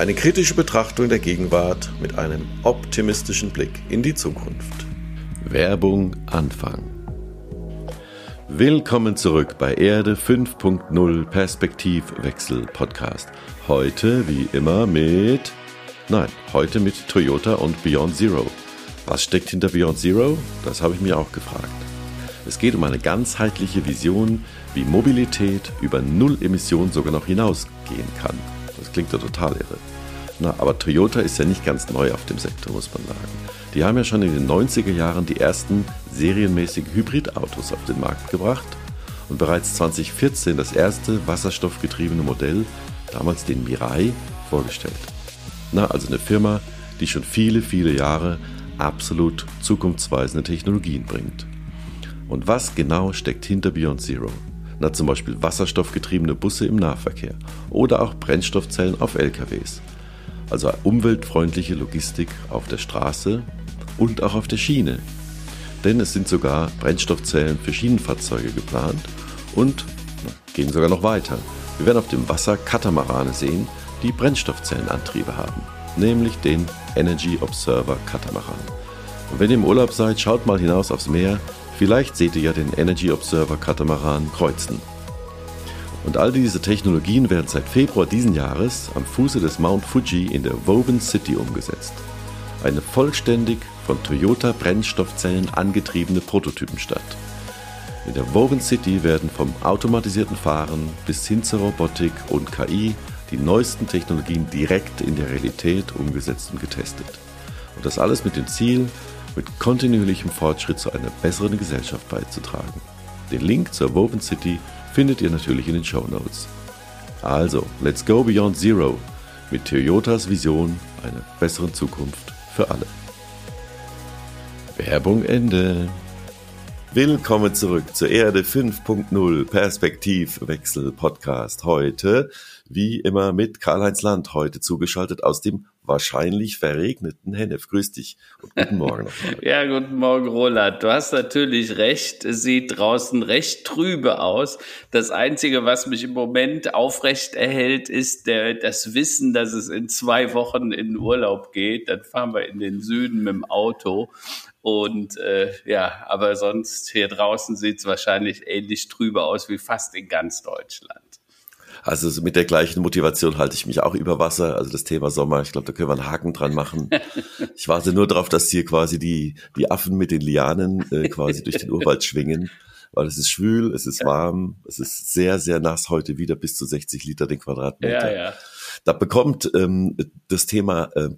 Eine kritische Betrachtung der Gegenwart mit einem optimistischen Blick in die Zukunft. Werbung Anfang. Willkommen zurück bei Erde 5.0 Perspektivwechsel Podcast. Heute wie immer mit Nein, heute mit Toyota und Beyond Zero. Was steckt hinter Beyond Zero? Das habe ich mir auch gefragt. Es geht um eine ganzheitliche Vision, wie Mobilität über Null Emissionen sogar noch hinausgehen kann. Klingt ja total irre. Na, aber Toyota ist ja nicht ganz neu auf dem Sektor, muss man sagen. Die haben ja schon in den 90er Jahren die ersten serienmäßigen Hybridautos auf den Markt gebracht und bereits 2014 das erste wasserstoffgetriebene Modell, damals den Mirai, vorgestellt. Na, also eine Firma, die schon viele, viele Jahre absolut zukunftsweisende Technologien bringt. Und was genau steckt hinter Beyond Zero? Na, zum Beispiel wasserstoffgetriebene Busse im Nahverkehr oder auch Brennstoffzellen auf LKWs. Also umweltfreundliche Logistik auf der Straße und auch auf der Schiene. Denn es sind sogar Brennstoffzellen für Schienenfahrzeuge geplant und na, gehen sogar noch weiter. Wir werden auf dem Wasser Katamarane sehen, die Brennstoffzellenantriebe haben, nämlich den Energy Observer Katamaran. Und wenn ihr im Urlaub seid, schaut mal hinaus aufs Meer, vielleicht seht ihr ja den Energy Observer Katamaran kreuzen. Und all diese Technologien werden seit Februar diesen Jahres am Fuße des Mount Fuji in der Woven City umgesetzt. Eine vollständig von Toyota Brennstoffzellen angetriebene Prototypenstadt. In der Woven City werden vom automatisierten Fahren bis hin zur Robotik und KI die neuesten Technologien direkt in der Realität umgesetzt und getestet. Und das alles mit dem Ziel, mit kontinuierlichem Fortschritt zu einer besseren Gesellschaft beizutragen. Den Link zur Woven City findet ihr natürlich in den Show Notes. Also, let's go beyond zero mit Toyotas Vision einer besseren Zukunft für alle. Werbung Ende. Willkommen zurück zur Erde 5.0 Perspektivwechsel Podcast. Heute, wie immer, mit Karl-Heinz Land, heute zugeschaltet aus dem wahrscheinlich verregneten Hennef. Grüß dich und guten Morgen. ja, guten Morgen, Roland. Du hast natürlich recht. Es sieht draußen recht trübe aus. Das Einzige, was mich im Moment aufrecht erhält, ist der, das Wissen, dass es in zwei Wochen in Urlaub geht. Dann fahren wir in den Süden mit dem Auto. Und äh, ja, aber sonst hier draußen sieht es wahrscheinlich ähnlich trübe aus wie fast in ganz Deutschland. Also mit der gleichen Motivation halte ich mich auch über Wasser. Also das Thema Sommer, ich glaube, da können wir einen Haken dran machen. Ich warte nur darauf, dass hier quasi die, die Affen mit den Lianen äh, quasi durch den Urwald schwingen. Weil es ist schwül, es ist warm, es ist sehr, sehr nass heute wieder bis zu 60 Liter den Quadratmeter. Ja, ja. Da bekommt ähm, das Thema äh,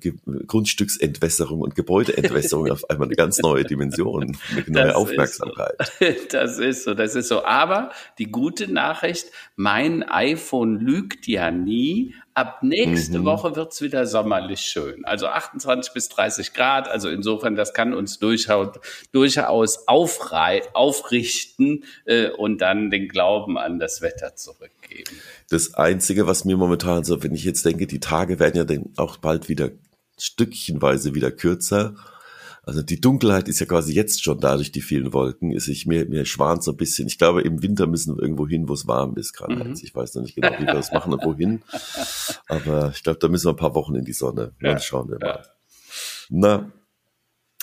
Grundstücksentwässerung und Gebäudeentwässerung auf einmal eine ganz neue Dimension, eine neue das Aufmerksamkeit. Ist so. Das ist so, das ist so. Aber die gute Nachricht, mein iPhone lügt ja nie. Ab nächste mhm. Woche wird's wieder sommerlich schön. Also 28 bis 30 Grad. Also insofern, das kann uns durchaus, durchaus aufrei aufrichten äh, und dann den Glauben an das Wetter zurückgeben. Das Einzige, was mir momentan so, wenn ich jetzt denke, die Tage werden ja dann auch bald wieder stückchenweise wieder kürzer. Also die Dunkelheit ist ja quasi jetzt schon dadurch die vielen Wolken, ist ich mir, mir schwant so ein bisschen. Ich glaube, im Winter müssen wir irgendwo hin, wo es warm ist, gerade mhm. Ich weiß noch nicht genau, wie wir das machen und wohin. Aber ich glaube, da müssen wir ein paar Wochen in die Sonne. Ja. Dann schauen wir mal. Ja. Na,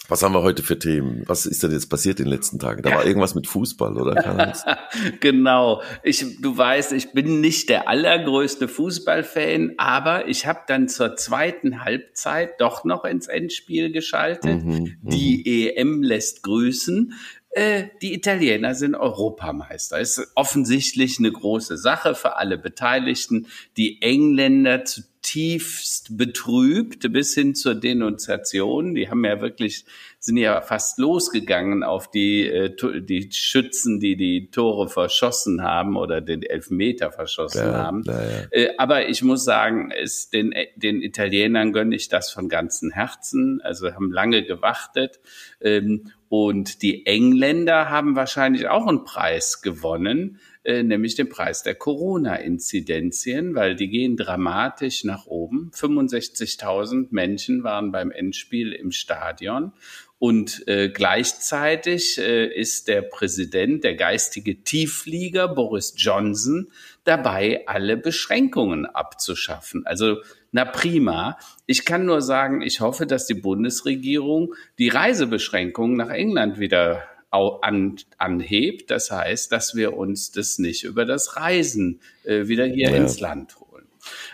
was haben wir heute für Themen? Was ist denn jetzt passiert in den letzten Tagen? Da war irgendwas mit Fußball, oder? genau. Ich, du weißt, ich bin nicht der allergrößte Fußballfan, aber ich habe dann zur zweiten Halbzeit doch noch ins Endspiel geschaltet. Mhm, mhm. Die EM lässt grüßen. Äh, die Italiener sind Europameister. Ist offensichtlich eine große Sache für alle Beteiligten. Die Engländer zutiefst betrübt bis hin zur Denunziation. Die haben ja wirklich sind ja fast losgegangen auf die, äh, die Schützen, die die Tore verschossen haben oder den Elfmeter verschossen ja, haben. Ja. Äh, aber ich muss sagen, es, den, den Italienern gönne ich das von ganzem Herzen. Also haben lange gewartet. Ähm, und die Engländer haben wahrscheinlich auch einen Preis gewonnen, äh, nämlich den Preis der Corona-Inzidenzien, weil die gehen dramatisch nach oben. 65.000 Menschen waren beim Endspiel im Stadion. Und äh, gleichzeitig äh, ist der Präsident, der geistige Tiefflieger Boris Johnson, dabei, alle Beschränkungen abzuschaffen. Also na prima. Ich kann nur sagen, ich hoffe, dass die Bundesregierung die Reisebeschränkungen nach England wieder an, anhebt. Das heißt, dass wir uns das nicht über das Reisen äh, wieder hier ja. ins Land holen.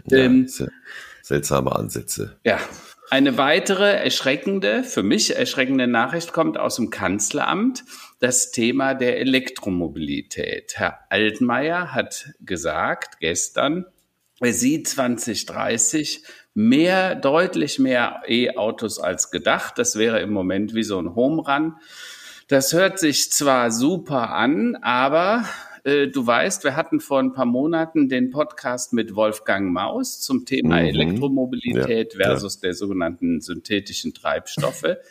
Ja, ähm, seltsame Ansätze. Ja. Eine weitere erschreckende, für mich erschreckende Nachricht kommt aus dem Kanzleramt. Das Thema der Elektromobilität. Herr Altmaier hat gesagt gestern, er sieht 2030 mehr, deutlich mehr E-Autos als gedacht. Das wäre im Moment wie so ein Home Run. Das hört sich zwar super an, aber äh, du weißt, wir hatten vor ein paar Monaten den Podcast mit Wolfgang Maus zum Thema mhm. Elektromobilität ja, versus ja. der sogenannten synthetischen Treibstoffe.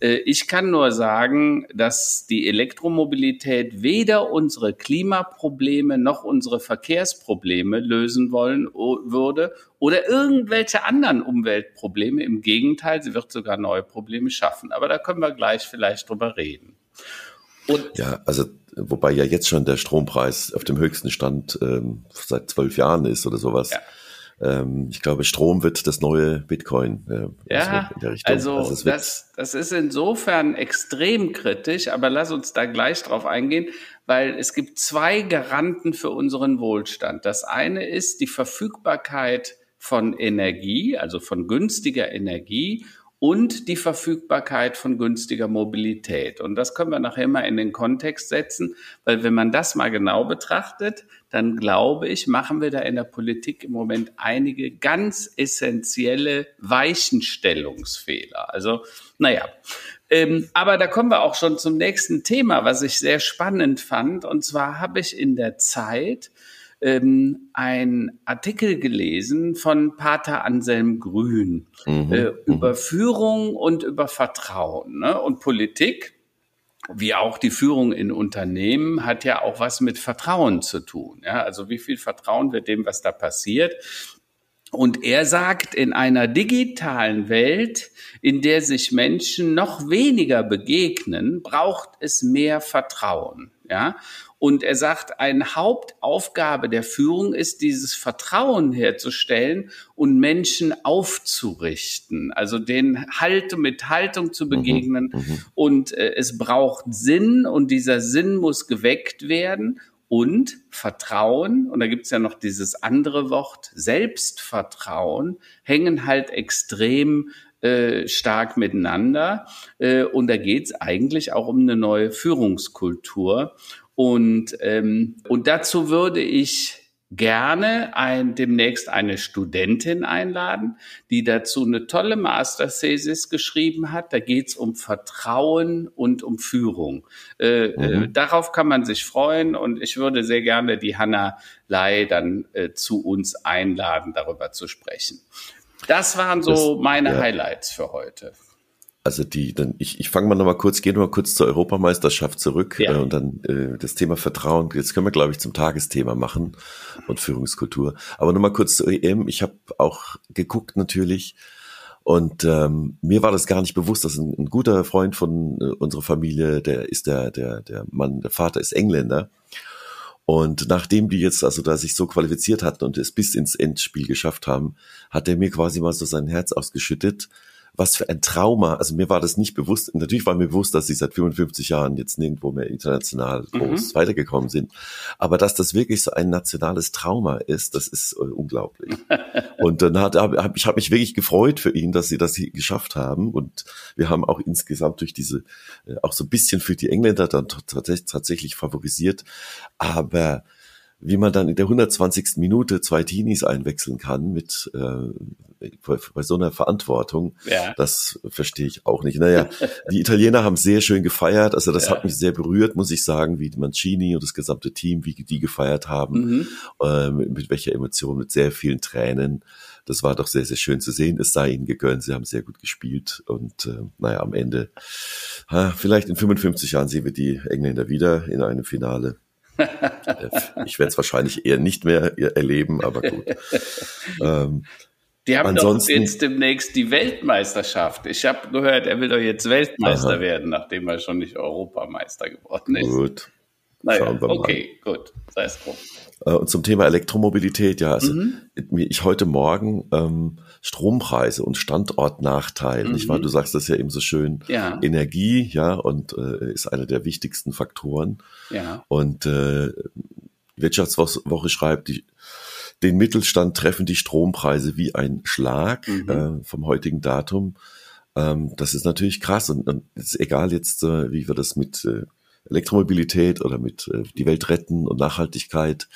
Äh, ich kann nur sagen, dass die Elektromobilität weder unsere Klimaprobleme noch unsere Verkehrsprobleme lösen wollen würde oder irgendwelche anderen Umweltprobleme. Im Gegenteil, sie wird sogar neue Probleme schaffen. Aber da können wir gleich vielleicht drüber reden. Und ja, also wobei ja jetzt schon der Strompreis auf dem höchsten Stand ähm, seit zwölf Jahren ist oder sowas. Ja. Ähm, ich glaube, Strom wird das neue Bitcoin. Äh, ja, also, also das, das ist insofern extrem kritisch, aber lass uns da gleich drauf eingehen, weil es gibt zwei Garanten für unseren Wohlstand. Das eine ist die Verfügbarkeit von Energie, also von günstiger Energie und die Verfügbarkeit von günstiger Mobilität. Und das können wir nachher mal in den Kontext setzen, weil wenn man das mal genau betrachtet, dann glaube ich, machen wir da in der Politik im Moment einige ganz essentielle Weichenstellungsfehler. Also, naja. Ähm, aber da kommen wir auch schon zum nächsten Thema, was ich sehr spannend fand. Und zwar habe ich in der Zeit ähm, ein Artikel gelesen von Pater Anselm Grün mhm, äh, über mhm. Führung und über Vertrauen ne? und Politik wie auch die Führung in Unternehmen hat ja auch was mit Vertrauen zu tun. Ja, also wie viel Vertrauen wir dem, was da passiert. Und er sagt, in einer digitalen Welt, in der sich Menschen noch weniger begegnen, braucht es mehr Vertrauen. Ja, und er sagt, eine Hauptaufgabe der Führung ist, dieses Vertrauen herzustellen und Menschen aufzurichten, also den Halt mit Haltung zu mhm, begegnen. Mhm, und äh, es braucht Sinn und dieser Sinn muss geweckt werden und Vertrauen, und da gibt's ja noch dieses andere Wort, Selbstvertrauen, hängen halt extrem äh, stark miteinander. Äh, und da geht's eigentlich auch um eine neue Führungskultur. Und, ähm, und dazu würde ich gerne ein, demnächst eine Studentin einladen, die dazu eine tolle Masterthesis geschrieben hat. Da geht's um Vertrauen und um Führung. Äh, äh mhm. äh, darauf kann man sich freuen und ich würde sehr gerne die Hanna Lai dann äh, zu uns einladen, darüber zu sprechen. Das waren so das, meine ja. Highlights für heute. Also die, dann ich, ich fange mal nochmal kurz, gehe nochmal kurz zur Europameisterschaft zurück ja. äh, und dann äh, das Thema Vertrauen. Jetzt können wir, glaube ich, zum Tagesthema machen und Führungskultur. Aber nochmal kurz zur EM. Ich habe auch geguckt natürlich und ähm, mir war das gar nicht bewusst, dass ein, ein guter Freund von äh, unserer Familie, der ist der, der, der Mann, der Vater ist Engländer. Und nachdem die jetzt, also da sich so qualifiziert hatten und es bis ins Endspiel geschafft haben, hat er mir quasi mal so sein Herz ausgeschüttet was für ein Trauma. Also mir war das nicht bewusst. Natürlich war mir bewusst, dass sie seit 55 Jahren jetzt nirgendwo mehr international mhm. groß mhm. weitergekommen sind. Aber dass das wirklich so ein nationales Trauma ist, das ist äh, unglaublich. und dann hat, hab, ich habe mich wirklich gefreut für ihn, dass sie das geschafft haben. Und wir haben auch insgesamt durch diese, äh, auch so ein bisschen für die Engländer dann tatsächlich favorisiert. Aber wie man dann in der 120. Minute zwei Teenies einwechseln kann mit äh, bei, so einer Verantwortung, ja. das verstehe ich auch nicht. Naja, die Italiener haben sehr schön gefeiert, also das ja. hat mich sehr berührt, muss ich sagen, wie Mancini und das gesamte Team, wie die gefeiert haben, mhm. äh, mit, mit welcher Emotion, mit sehr vielen Tränen. Das war doch sehr, sehr schön zu sehen. Es sei ihnen gegönnt, sie haben sehr gut gespielt und äh, naja, am Ende, ha, vielleicht in 55 Jahren sehen wir die Engländer wieder in einem Finale. Ich werde es wahrscheinlich eher nicht mehr erleben, aber gut. Ähm, die haben Ansonsten, doch jetzt demnächst die Weltmeisterschaft. Ich habe gehört, er will doch jetzt Weltmeister aha. werden, nachdem er schon nicht Europameister geworden ist. Gut. Naja, okay, gut, sei es drum. Äh, und zum Thema Elektromobilität, ja, also mhm. ich heute Morgen ähm, Strompreise und Standortnachteil, mhm. nicht wahr? Mhm. Du sagst das ja eben so schön. Ja. Energie, ja, und äh, ist einer der wichtigsten Faktoren. Ja. Und äh, Wirtschaftswoche schreibt, die, den Mittelstand treffen die Strompreise wie ein Schlag mhm. äh, vom heutigen Datum. Ähm, das ist natürlich krass und, und ist egal jetzt, äh, wie wir das mit äh, Elektromobilität oder mit äh, die Welt retten und Nachhaltigkeit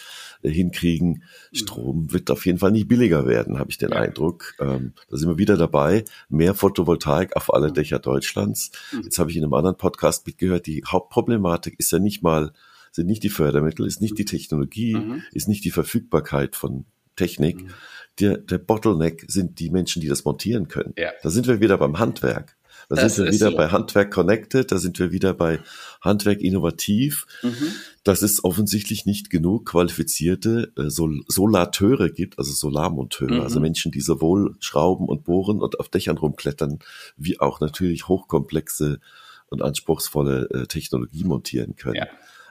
äh, hinkriegen. Mhm. Strom wird auf jeden Fall nicht billiger werden, habe ich den ja. Eindruck. Ähm, da sind wir wieder dabei. Mehr Photovoltaik auf alle mhm. Dächer Deutschlands. Mhm. Jetzt habe ich in einem anderen Podcast mitgehört, die Hauptproblematik ist ja nicht mal, sind nicht die Fördermittel, ist nicht die Technologie, mhm. ist nicht die Verfügbarkeit von Technik. Mhm. Der, der Bottleneck sind die Menschen, die das montieren können. Ja. Da sind wir wieder beim Handwerk. Da das sind wir wieder so. bei Handwerk Connected, da sind wir wieder bei Handwerk Innovativ. Mhm. Dass es offensichtlich nicht genug qualifizierte äh, Sol Solateure gibt, also Solarmonteure, mhm. also Menschen, die sowohl schrauben und bohren und auf Dächern rumklettern, wie auch natürlich hochkomplexe und anspruchsvolle äh, Technologie montieren können. Ja.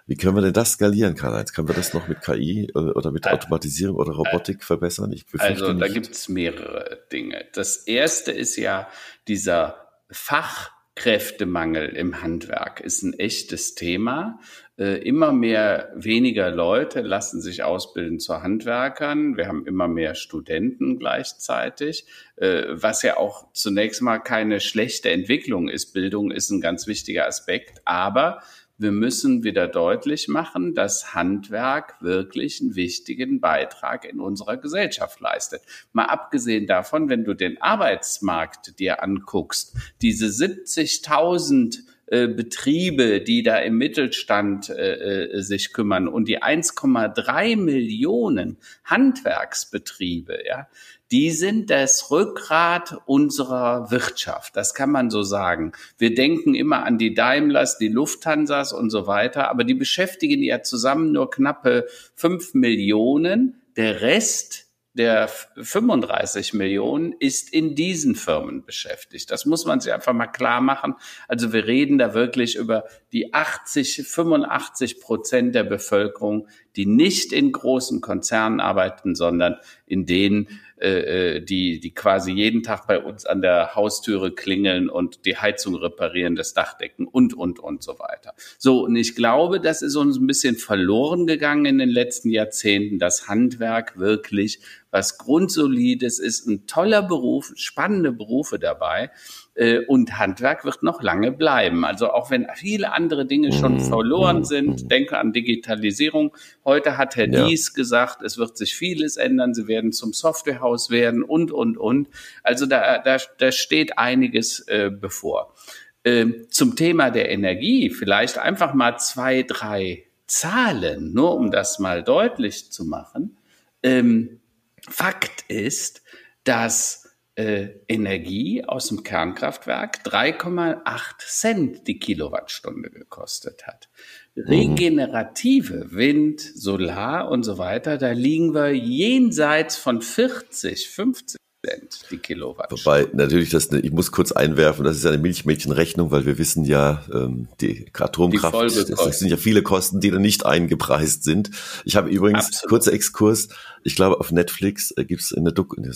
Wie können wir denn das skalieren, Karl-Heinz? Können wir das noch mit KI äh, oder mit Automatisierung oder Robotik verbessern? Ich also da gibt es mehrere Dinge. Das erste ist ja dieser Fachkräftemangel im Handwerk ist ein echtes Thema. Äh, immer mehr weniger Leute lassen sich ausbilden zu Handwerkern. Wir haben immer mehr Studenten gleichzeitig, äh, was ja auch zunächst mal keine schlechte Entwicklung ist. Bildung ist ein ganz wichtiger Aspekt, aber wir müssen wieder deutlich machen, dass Handwerk wirklich einen wichtigen Beitrag in unserer Gesellschaft leistet. Mal abgesehen davon, wenn du den Arbeitsmarkt dir anguckst, diese 70.000 äh, Betriebe, die da im Mittelstand äh, äh sich kümmern und die 1,3 Millionen Handwerksbetriebe, ja, die sind das Rückgrat unserer Wirtschaft. Das kann man so sagen. Wir denken immer an die Daimlers, die Lufthansas und so weiter, aber die beschäftigen ja zusammen nur knappe fünf Millionen. Der Rest der 35 Millionen ist in diesen Firmen beschäftigt. Das muss man sich einfach mal klar machen. Also wir reden da wirklich über die 80, 85 Prozent der Bevölkerung, die nicht in großen Konzernen arbeiten, sondern in denen äh, äh, die, die quasi jeden Tag bei uns an der Haustüre klingeln und die Heizung reparieren, das Dach und, und, und so weiter. So, und ich glaube, das ist uns ein bisschen verloren gegangen in den letzten Jahrzehnten, das Handwerk wirklich was Grundsolides ist, ein toller Beruf, spannende Berufe dabei. Äh, und Handwerk wird noch lange bleiben. Also auch wenn viele andere Dinge schon mhm. verloren mhm. sind, denke an Digitalisierung. Heute hat Herr ja. Dies gesagt, es wird sich vieles ändern. Sie werden zum Softwarehaus werden und, und, und. Also da, da, da steht einiges äh, bevor. Ähm, zum Thema der Energie vielleicht einfach mal zwei, drei Zahlen, nur um das mal deutlich zu machen. Ähm, Fakt ist, dass äh, Energie aus dem Kernkraftwerk 3,8 Cent die Kilowattstunde gekostet hat. Mhm. Regenerative Wind, Solar und so weiter, da liegen wir jenseits von 40, 50 Cent die Kilowattstunde. Wobei natürlich das, ich muss kurz einwerfen, das ist eine Milchmädchenrechnung, weil wir wissen ja, ähm, die Atomkraft, die das sind ja viele Kosten, die da nicht eingepreist sind. Ich habe übrigens Absolut. kurzer Exkurs, ich glaube auf Netflix äh, gibt es eine, Doku, eine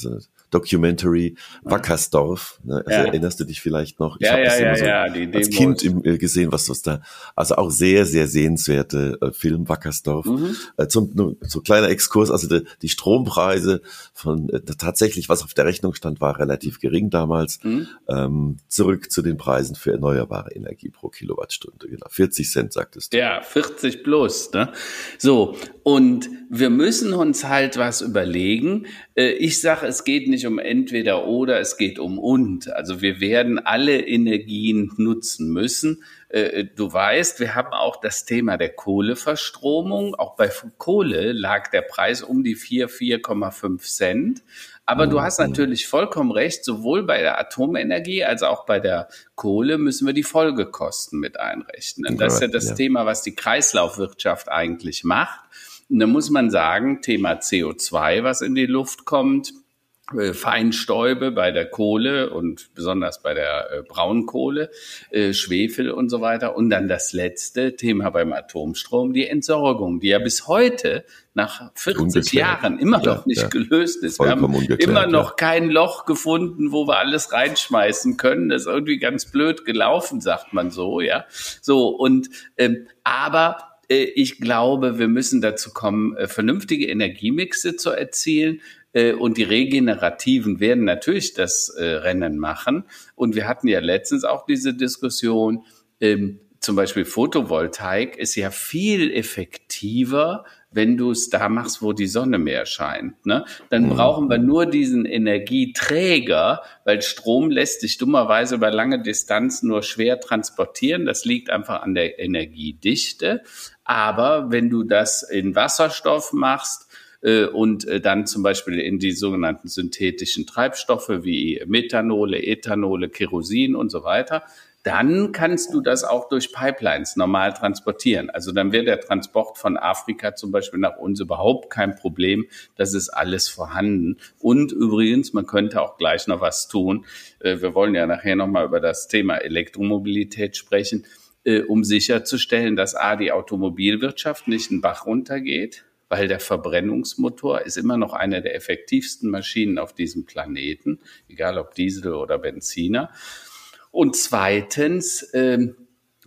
Documentary Wackersdorf. Ne? Also ja. Erinnerst du dich vielleicht noch? Ich ja, habe ja, das immer so ja, ja, als Kind im, äh, gesehen, was das da. Also auch sehr, sehr sehenswerte äh, Film Wackersdorf. Mhm. Äh, zum nur, so kleiner Exkurs. Also die, die Strompreise von äh, tatsächlich, was auf der Rechnung stand, war relativ gering damals. Mhm. Ähm, zurück zu den Preisen für erneuerbare Energie pro Kilowattstunde. Genau, 40 Cent sagtest du. Ja, 40 plus. Ne? So und wir müssen uns halt was überlegen. Äh, ich sage, es geht nicht um entweder oder, es geht um und. Also wir werden alle Energien nutzen müssen. Äh, du weißt, wir haben auch das Thema der Kohleverstromung. Auch bei Kohle lag der Preis um die 4, 4,5 Cent. Aber du hast natürlich vollkommen recht, sowohl bei der Atomenergie als auch bei der Kohle müssen wir die Folgekosten mit einrechnen. Das ist ja das ja. Thema, was die Kreislaufwirtschaft eigentlich macht. Und da muss man sagen, Thema CO2, was in die Luft kommt, äh, Feinstäube bei der Kohle und besonders bei der äh, Braunkohle, äh, Schwefel und so weiter. Und dann das letzte Thema beim Atomstrom, die Entsorgung, die ja bis heute nach 40 ungeklärt. Jahren immer noch ja, nicht ja. gelöst ist. wir haben immer noch ja. kein Loch gefunden, wo wir alles reinschmeißen können. Das ist irgendwie ganz blöd gelaufen, sagt man so, ja. So und ähm, aber ich glaube, wir müssen dazu kommen, äh, vernünftige Energiemixe zu erzielen. Äh, und die Regenerativen werden natürlich das Rennen machen. Und wir hatten ja letztens auch diese Diskussion, ähm, zum Beispiel Photovoltaik ist ja viel effektiver, wenn du es da machst, wo die Sonne mehr scheint. Ne? Dann mhm. brauchen wir nur diesen Energieträger, weil Strom lässt sich dummerweise über lange Distanzen nur schwer transportieren. Das liegt einfach an der Energiedichte. Aber wenn du das in Wasserstoff machst, und äh, dann zum Beispiel in die sogenannten synthetischen Treibstoffe wie Methanole, Ethanole, Kerosin und so weiter, dann kannst du das auch durch Pipelines normal transportieren. Also dann wird der Transport von Afrika zum Beispiel nach uns überhaupt kein Problem. Das ist alles vorhanden. Und übrigens, man könnte auch gleich noch was tun. Äh, wir wollen ja nachher nochmal über das Thema Elektromobilität sprechen äh, um sicherzustellen, dass A, die Automobilwirtschaft nicht einen Bach runtergeht, weil der Verbrennungsmotor ist immer noch eine der effektivsten Maschinen auf diesem Planeten, egal ob Diesel oder Benziner. Und zweitens äh,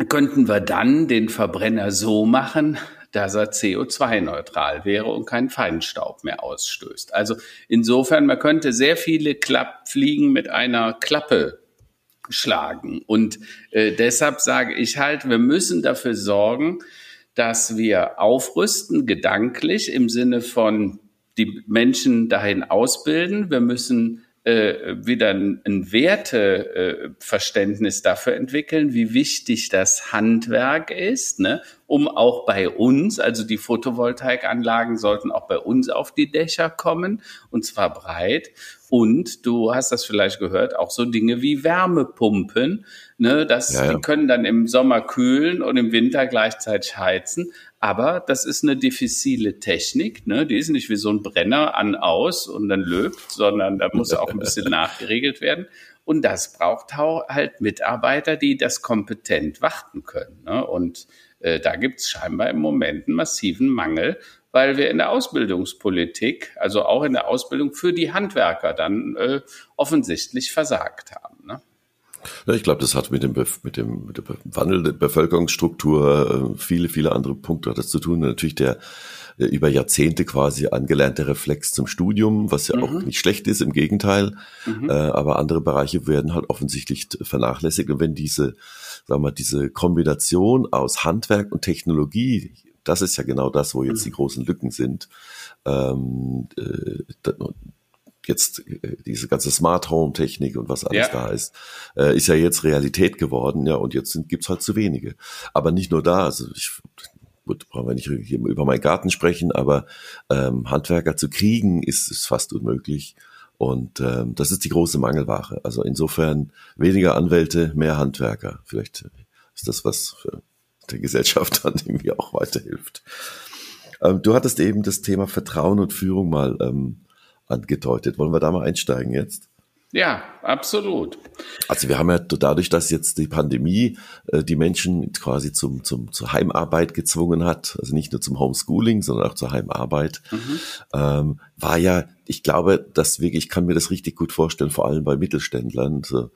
könnten wir dann den Verbrenner so machen, dass er CO2-neutral wäre und keinen Feinstaub mehr ausstößt. Also insofern, man könnte sehr viele Klappfliegen mit einer Klappe schlagen. Und äh, deshalb sage ich halt, wir müssen dafür sorgen, dass wir aufrüsten, gedanklich im Sinne von die Menschen dahin ausbilden. Wir müssen äh, wieder ein, ein Werteverständnis äh, dafür entwickeln, wie wichtig das Handwerk ist, ne? um auch bei uns, also die Photovoltaikanlagen sollten auch bei uns auf die Dächer kommen und zwar breit. Und du hast das vielleicht gehört, auch so Dinge wie Wärmepumpen, ne, das, ja, ja. die können dann im Sommer kühlen und im Winter gleichzeitig heizen. Aber das ist eine diffizile Technik, ne? Die ist nicht wie so ein Brenner an aus und dann löbt, sondern da muss auch ein bisschen nachgeregelt werden. Und das braucht halt Mitarbeiter, die das kompetent warten können. Ne? Und äh, da gibt es scheinbar im Moment einen massiven Mangel, weil wir in der Ausbildungspolitik, also auch in der Ausbildung für die Handwerker dann äh, offensichtlich versagt haben. Ne? Ja, ich glaube, das hat mit dem, mit dem, mit dem Wandel der Bevölkerungsstruktur äh, viele, viele andere Punkte hat das zu tun. Natürlich der äh, über Jahrzehnte quasi angelernte Reflex zum Studium, was ja mhm. auch nicht schlecht ist, im Gegenteil. Mhm. Äh, aber andere Bereiche werden halt offensichtlich vernachlässigt. Und wenn diese, sagen wir, diese Kombination aus Handwerk und Technologie, das ist ja genau das, wo jetzt mhm. die großen Lücken sind. Ähm, äh, jetzt äh, diese ganze Smart Home Technik und was alles ja. da ist, äh, ist ja jetzt Realität geworden, ja, und jetzt sind, gibt's halt zu wenige. Aber nicht nur da, also ich gut, brauchen wir nicht über meinen Garten sprechen, aber ähm, Handwerker zu kriegen ist, ist fast unmöglich. Und ähm, das ist die große Mangelware. Also insofern weniger Anwälte, mehr Handwerker. Vielleicht ist das was für die Gesellschaft dann irgendwie auch weiterhilft. Ähm, du hattest eben das Thema Vertrauen und Führung mal ähm, angedeutet. Wollen wir da mal einsteigen jetzt? Ja, absolut. Also wir haben ja dadurch, dass jetzt die Pandemie äh, die Menschen quasi zum, zum, zur Heimarbeit gezwungen hat, also nicht nur zum Homeschooling, sondern auch zur Heimarbeit, mhm. ähm, war ja, ich glaube, dass wirklich, ich kann mir das richtig gut vorstellen, vor allem bei Mittelständlern, so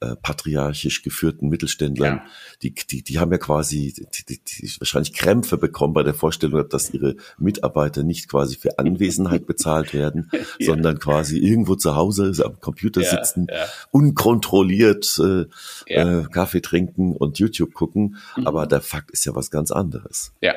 äh, patriarchisch geführten Mittelständlern, ja. die, die, die haben ja quasi die, die, die wahrscheinlich Krämpfe bekommen bei der Vorstellung, dass ihre Mitarbeiter nicht quasi für Anwesenheit bezahlt werden, ja. sondern quasi irgendwo zu Hause am Computer ja, sitzen, unkontrolliert äh, äh, Kaffee trinken und YouTube gucken. Mhm. Aber der Fakt ist ja was ganz anderes. Ja.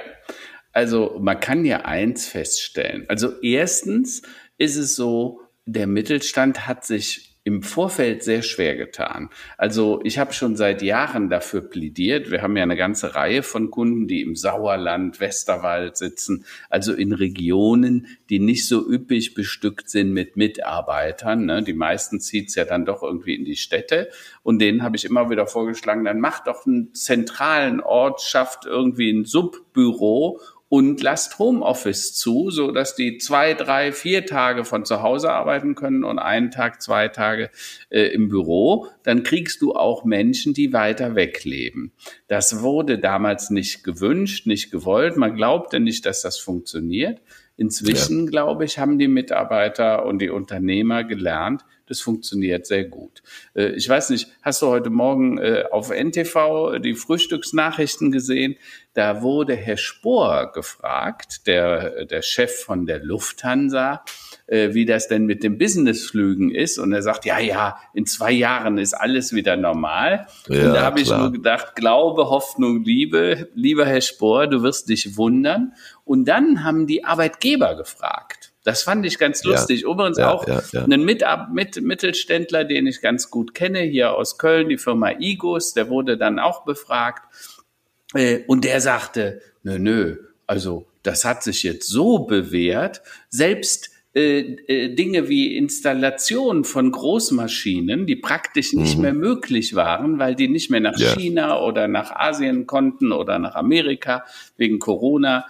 Also man kann ja eins feststellen. Also erstens ist es so, der Mittelstand hat sich im Vorfeld sehr schwer getan. Also ich habe schon seit Jahren dafür plädiert. Wir haben ja eine ganze Reihe von Kunden, die im Sauerland, Westerwald sitzen, also in Regionen, die nicht so üppig bestückt sind mit Mitarbeitern. Ne? Die meisten zieht's ja dann doch irgendwie in die Städte. Und denen habe ich immer wieder vorgeschlagen, dann macht doch einen zentralen Ort, schafft irgendwie ein Subbüro und lasst Homeoffice zu, so dass die zwei, drei, vier Tage von zu Hause arbeiten können und einen Tag, zwei Tage äh, im Büro. Dann kriegst du auch Menschen, die weiter weg leben. Das wurde damals nicht gewünscht, nicht gewollt. Man glaubte nicht, dass das funktioniert. Inzwischen, ja. glaube ich, haben die Mitarbeiter und die Unternehmer gelernt, das funktioniert sehr gut. Äh, ich weiß nicht, hast du heute Morgen äh, auf NTV die Frühstücksnachrichten gesehen? Da wurde Herr Spohr gefragt, der, der Chef von der Lufthansa, äh, wie das denn mit den Businessflügen ist. Und er sagt, ja, ja, in zwei Jahren ist alles wieder normal. Ja, und da habe ich nur gedacht, Glaube, Hoffnung, Liebe, lieber Herr Spohr, du wirst dich wundern. Und dann haben die Arbeitgeber gefragt. Das fand ich ganz lustig. Ja, Übrigens ja, auch ja, einen Mit Mit Mittelständler, den ich ganz gut kenne, hier aus Köln, die Firma Igos, der wurde dann auch befragt. Äh, und der sagte, nö, nö, also das hat sich jetzt so bewährt, selbst äh, äh, Dinge wie Installation von Großmaschinen, die praktisch nicht mhm. mehr möglich waren, weil die nicht mehr nach ja. China oder nach Asien konnten oder nach Amerika wegen Corona,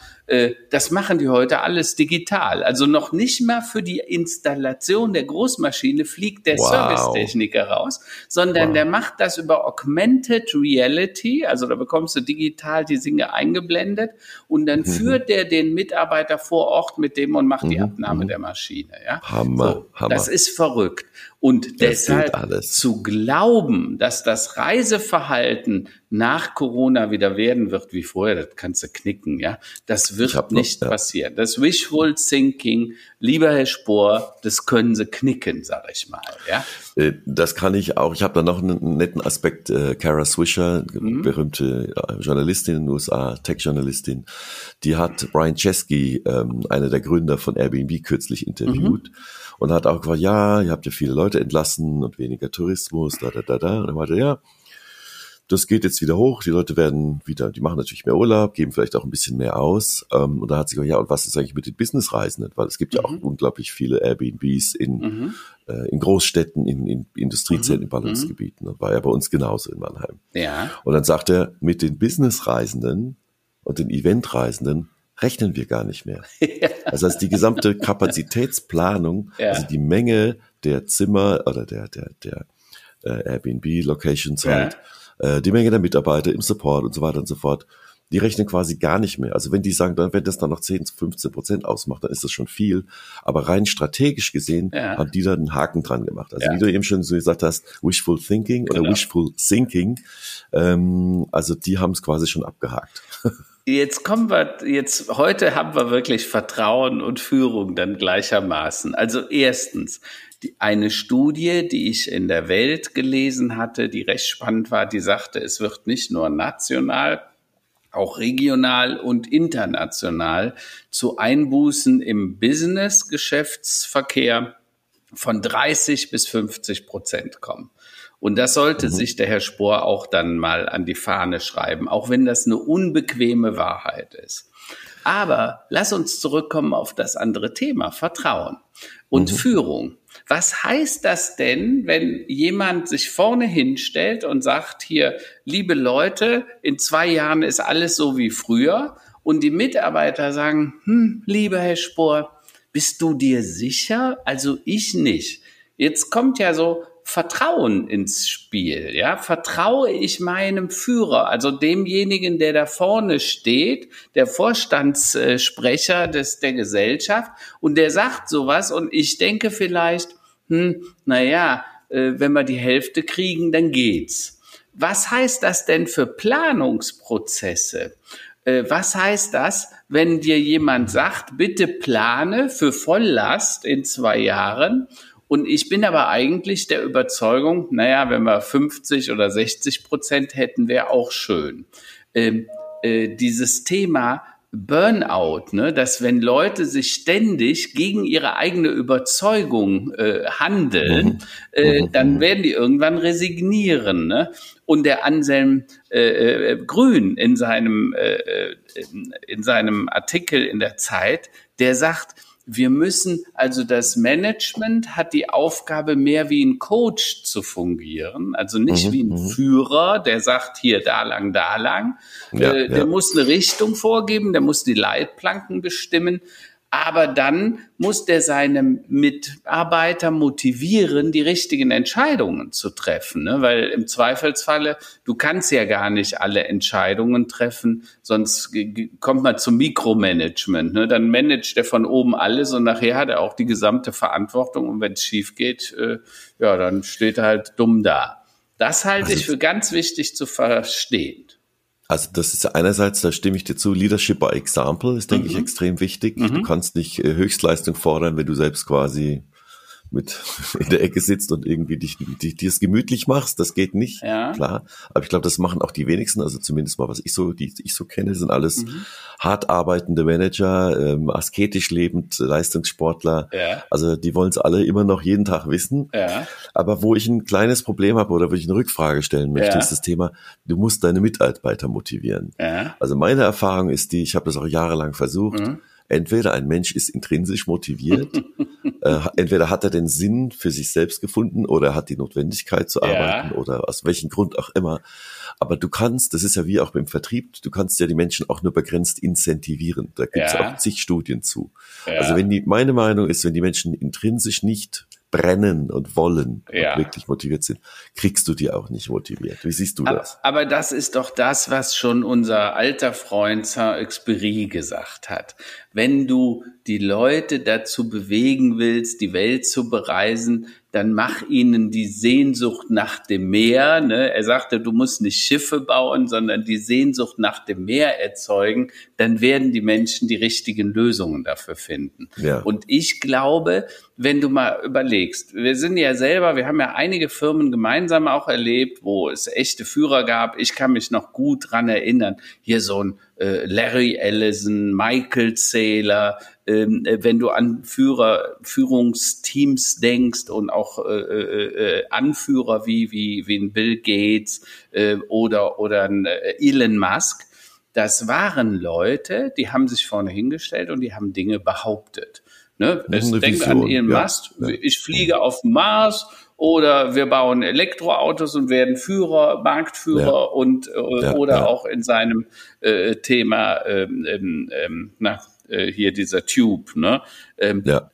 das machen die heute alles digital. Also noch nicht mal für die Installation der Großmaschine fliegt der wow. Servicetechniker raus, sondern wow. der macht das über Augmented Reality. Also da bekommst du digital die Dinge eingeblendet und dann mhm. führt der den Mitarbeiter vor Ort mit dem und macht mhm. die Abnahme mhm. der Maschine. Ja? Hammer, so, Hammer. Das ist verrückt. Und deshalb zu glauben, dass das Reiseverhalten nach Corona wieder werden wird wie vorher, das kannst du knicken, ja. Das wird nicht noch, ja. passieren. Das Wishful Thinking, lieber Herr Spohr, das können sie knicken, sag ich mal, ja. Äh, das kann ich auch. Ich habe da noch einen netten Aspekt. Äh, Kara Swisher, mhm. berühmte äh, Journalistin in den USA, Tech-Journalistin, die hat Brian Chesky, ähm, einer der Gründer von Airbnb, kürzlich interviewt. Mhm und hat auch gesagt, ja, ihr habt ja viele Leute entlassen und weniger Tourismus, da, da, da, da. Und er meinte, ja, das geht jetzt wieder hoch, die Leute werden wieder, die machen natürlich mehr Urlaub, geben vielleicht auch ein bisschen mehr aus. Ähm, und da hat sie gesagt, ja, und was ist eigentlich mit den Businessreisenden? Weil es gibt ja auch mhm. unglaublich viele Airbnbs in, mhm. äh, in Großstädten, in, in Industriezentren, mhm. in Ballungsgebieten. Das war ja bei uns genauso in Mannheim. Ja. Und dann sagt er, mit den Businessreisenden und den Eventreisenden rechnen wir gar nicht mehr. Das heißt, die gesamte Kapazitätsplanung, ja. also die Menge der Zimmer oder der, der, der äh, Airbnb-Locations halt, ja. äh, die Menge der Mitarbeiter im Support und so weiter und so fort, die rechnen quasi gar nicht mehr. Also wenn die sagen, dann, wenn das dann noch 10, 15 Prozent ausmacht, dann ist das schon viel. Aber rein strategisch gesehen ja. haben die da einen Haken dran gemacht. Also ja. wie du eben schon so gesagt hast, wishful thinking genau. oder wishful thinking, ähm, also die haben es quasi schon abgehakt. Jetzt kommen wir, jetzt, heute haben wir wirklich Vertrauen und Führung dann gleichermaßen. Also erstens, die, eine Studie, die ich in der Welt gelesen hatte, die recht spannend war, die sagte, es wird nicht nur national, auch regional und international zu Einbußen im Business-Geschäftsverkehr von 30 bis 50 Prozent kommen. Und das sollte mhm. sich der Herr Spohr auch dann mal an die Fahne schreiben, auch wenn das eine unbequeme Wahrheit ist. Aber lass uns zurückkommen auf das andere Thema, Vertrauen und mhm. Führung. Was heißt das denn, wenn jemand sich vorne hinstellt und sagt hier, liebe Leute, in zwei Jahren ist alles so wie früher und die Mitarbeiter sagen, hm, lieber Herr Spohr, bist du dir sicher? Also ich nicht. Jetzt kommt ja so, Vertrauen ins Spiel. Ja, vertraue ich meinem Führer, also demjenigen, der da vorne steht, der Vorstandssprecher des der Gesellschaft, und der sagt sowas, und ich denke vielleicht, hm, na ja, äh, wenn wir die Hälfte kriegen, dann geht's. Was heißt das denn für Planungsprozesse? Äh, was heißt das, wenn dir jemand sagt, bitte plane für Volllast in zwei Jahren und ich bin aber eigentlich der Überzeugung, naja, wenn wir 50 oder 60 Prozent hätten, wäre auch schön. Ähm, äh, dieses Thema Burnout, ne, dass wenn Leute sich ständig gegen ihre eigene Überzeugung äh, handeln, mhm. Äh, mhm. dann mhm. werden die irgendwann resignieren. Ne? Und der Anselm äh, äh, Grün in seinem äh, in, in seinem Artikel in der Zeit, der sagt, wir müssen, also das Management hat die Aufgabe, mehr wie ein Coach zu fungieren. Also nicht mhm, wie ein mhm. Führer, der sagt, hier, da lang, da lang. Ja, äh, der ja. muss eine Richtung vorgeben, der muss die Leitplanken bestimmen. Aber dann muss der seine Mitarbeiter motivieren, die richtigen Entscheidungen zu treffen. Ne? Weil im Zweifelsfalle, du kannst ja gar nicht alle Entscheidungen treffen, sonst kommt man zum Mikromanagement. Ne? Dann managt er von oben alles und nachher hat er auch die gesamte Verantwortung. Und wenn es schief geht, äh, ja, dann steht er halt dumm da. Das halte also ich für ganz wichtig zu verstehen. Also das ist einerseits, da stimme ich dir zu, Leadership by Example ist, denke mhm. ich, extrem wichtig. Mhm. Du kannst nicht äh, Höchstleistung fordern, wenn du selbst quasi mit in der Ecke sitzt und irgendwie dich, dich, dir es gemütlich machst, das geht nicht, ja. klar. Aber ich glaube, das machen auch die wenigsten, also zumindest mal, was ich so, die ich so kenne, sind alles mhm. hart arbeitende Manager, ähm, asketisch lebend, Leistungssportler. Ja. Also die wollen es alle immer noch jeden Tag wissen. Ja. Aber wo ich ein kleines Problem habe oder wo ich eine Rückfrage stellen möchte, ist das Thema, du musst deine Mitarbeiter motivieren. Ja. Also meine Erfahrung ist die, ich habe das auch jahrelang versucht, mhm entweder ein Mensch ist intrinsisch motiviert, äh, entweder hat er den Sinn für sich selbst gefunden oder er hat die Notwendigkeit zu arbeiten ja. oder aus welchem Grund auch immer. Aber du kannst, das ist ja wie auch beim Vertrieb, du kannst ja die Menschen auch nur begrenzt incentivieren. Da gibt es ja. auch zig Studien zu. Ja. Also wenn die, meine Meinung ist, wenn die Menschen intrinsisch nicht brennen und wollen ja. und wirklich motiviert sind, kriegst du die auch nicht motiviert. Wie siehst du aber, das? Aber das ist doch das, was schon unser alter Freund Saint-Exupéry gesagt hat. Wenn du die Leute dazu bewegen willst, die Welt zu bereisen, dann mach ihnen die Sehnsucht nach dem Meer. Ne? Er sagte, du musst nicht Schiffe bauen, sondern die Sehnsucht nach dem Meer erzeugen. Dann werden die Menschen die richtigen Lösungen dafür finden. Ja. Und ich glaube, wenn du mal überlegst, wir sind ja selber, wir haben ja einige Firmen gemeinsam auch erlebt, wo es echte Führer gab. Ich kann mich noch gut dran erinnern. Hier so ein äh, Larry Ellison, Michael Saylor, ähm, äh, wenn du an Führer, Führungsteams denkst und auch äh, äh, äh, Anführer wie, wie, wie ein Bill Gates äh, oder, oder ein äh, Elon Musk, das waren Leute, die haben sich vorne hingestellt und die haben Dinge behauptet. Ne? Es denkt an Elon Musk, ja. ich fliege auf Mars oder wir bauen Elektroautos und werden Führer, Marktführer ja. und äh, ja, oder ja. auch in seinem äh, Thema ähm, ähm, ähm na, äh, hier dieser Tube. Ne? Ähm, ja.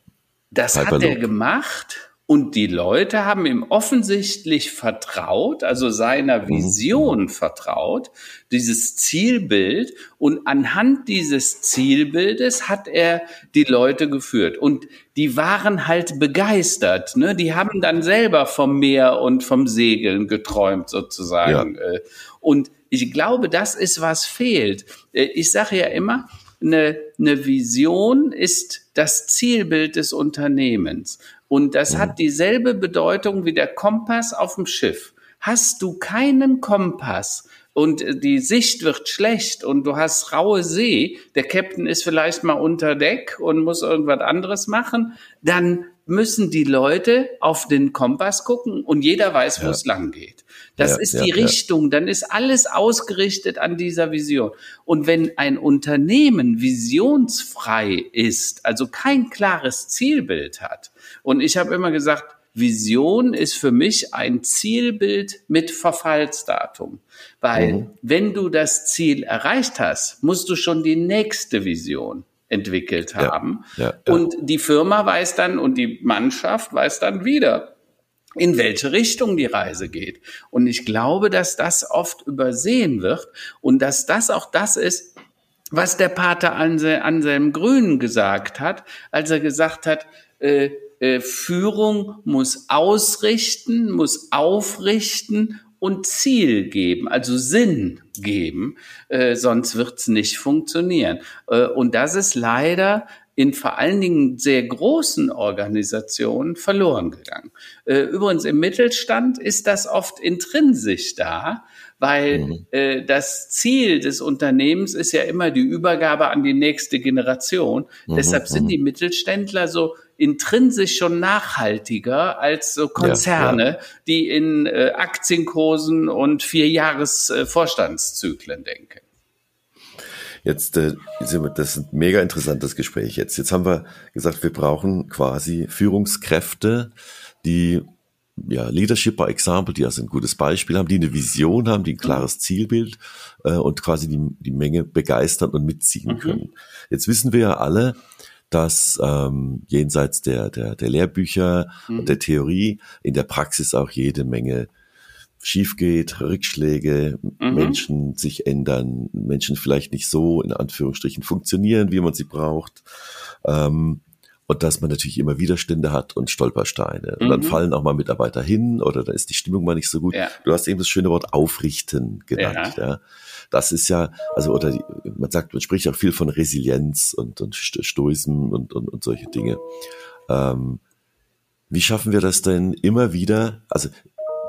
Das Hyperloop. hat er gemacht und die Leute haben ihm offensichtlich vertraut, also seiner mhm. Vision vertraut, dieses Zielbild. Und anhand dieses Zielbildes hat er die Leute geführt. Und die waren halt begeistert. Ne? Die haben dann selber vom Meer und vom Segeln geträumt sozusagen. Ja. Äh. Und ich glaube, das ist, was fehlt. Äh, ich sage ja immer, eine, eine Vision ist das Zielbild des Unternehmens. Und das mhm. hat dieselbe Bedeutung wie der Kompass auf dem Schiff. Hast du keinen Kompass und die Sicht wird schlecht und du hast raue See, der Captain ist vielleicht mal unter Deck und muss irgendwas anderes machen, dann müssen die Leute auf den Kompass gucken und jeder weiß, wo ja. es lang geht. Das ja, ist ja, die Richtung, dann ist alles ausgerichtet an dieser Vision. Und wenn ein Unternehmen visionsfrei ist, also kein klares Zielbild hat, und ich habe immer gesagt, Vision ist für mich ein Zielbild mit Verfallsdatum. Weil mhm. wenn du das Ziel erreicht hast, musst du schon die nächste Vision entwickelt haben. Ja, ja, ja. Und die Firma weiß dann und die Mannschaft weiß dann wieder, in welche Richtung die Reise geht. Und ich glaube, dass das oft übersehen wird und dass das auch das ist, was der Pater Anselm Grün gesagt hat, als er gesagt hat, äh, äh, Führung muss ausrichten, muss aufrichten und Ziel geben, also Sinn geben, äh, sonst wird's nicht funktionieren. Äh, und das ist leider in vor allen Dingen sehr großen Organisationen verloren gegangen. Äh, übrigens im Mittelstand ist das oft intrinsisch da, weil mhm. äh, das Ziel des Unternehmens ist ja immer die Übergabe an die nächste Generation. Mhm. Deshalb sind mhm. die Mittelständler so intrinsisch schon nachhaltiger als so Konzerne, ja, ja. die in äh, Aktienkursen und vier Jahres äh, Vorstandszyklen denken. Jetzt, äh, das ist ein mega interessantes Gespräch jetzt. Jetzt haben wir gesagt, wir brauchen quasi Führungskräfte, die ja, Leadership by Example, die also ein gutes Beispiel haben, die eine Vision haben, die ein klares Zielbild äh, und quasi die, die Menge begeistern und mitziehen mhm. können. Jetzt wissen wir ja alle, dass ähm, jenseits der, der, der Lehrbücher mhm. und der Theorie in der Praxis auch jede Menge schief geht, Rückschläge, mhm. Menschen sich ändern, Menschen vielleicht nicht so in Anführungsstrichen funktionieren, wie man sie braucht. Ähm, und dass man natürlich immer Widerstände hat und Stolpersteine. Und dann mhm. fallen auch mal Mitarbeiter hin oder da ist die Stimmung mal nicht so gut. Ja. Du hast eben das schöne Wort aufrichten genannt. Ja. ja. Das ist ja, also oder die, man sagt, man spricht auch viel von Resilienz und, und Stoism und, und, und solche Dinge. Ähm, wie schaffen wir das denn immer wieder? Also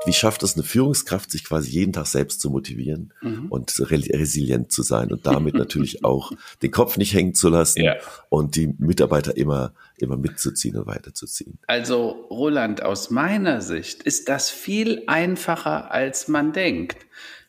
wie schafft es eine Führungskraft, sich quasi jeden Tag selbst zu motivieren mhm. und resilient zu sein und damit natürlich auch den Kopf nicht hängen zu lassen ja. und die Mitarbeiter immer, immer mitzuziehen und weiterzuziehen? Also, Roland, aus meiner Sicht ist das viel einfacher, als man denkt.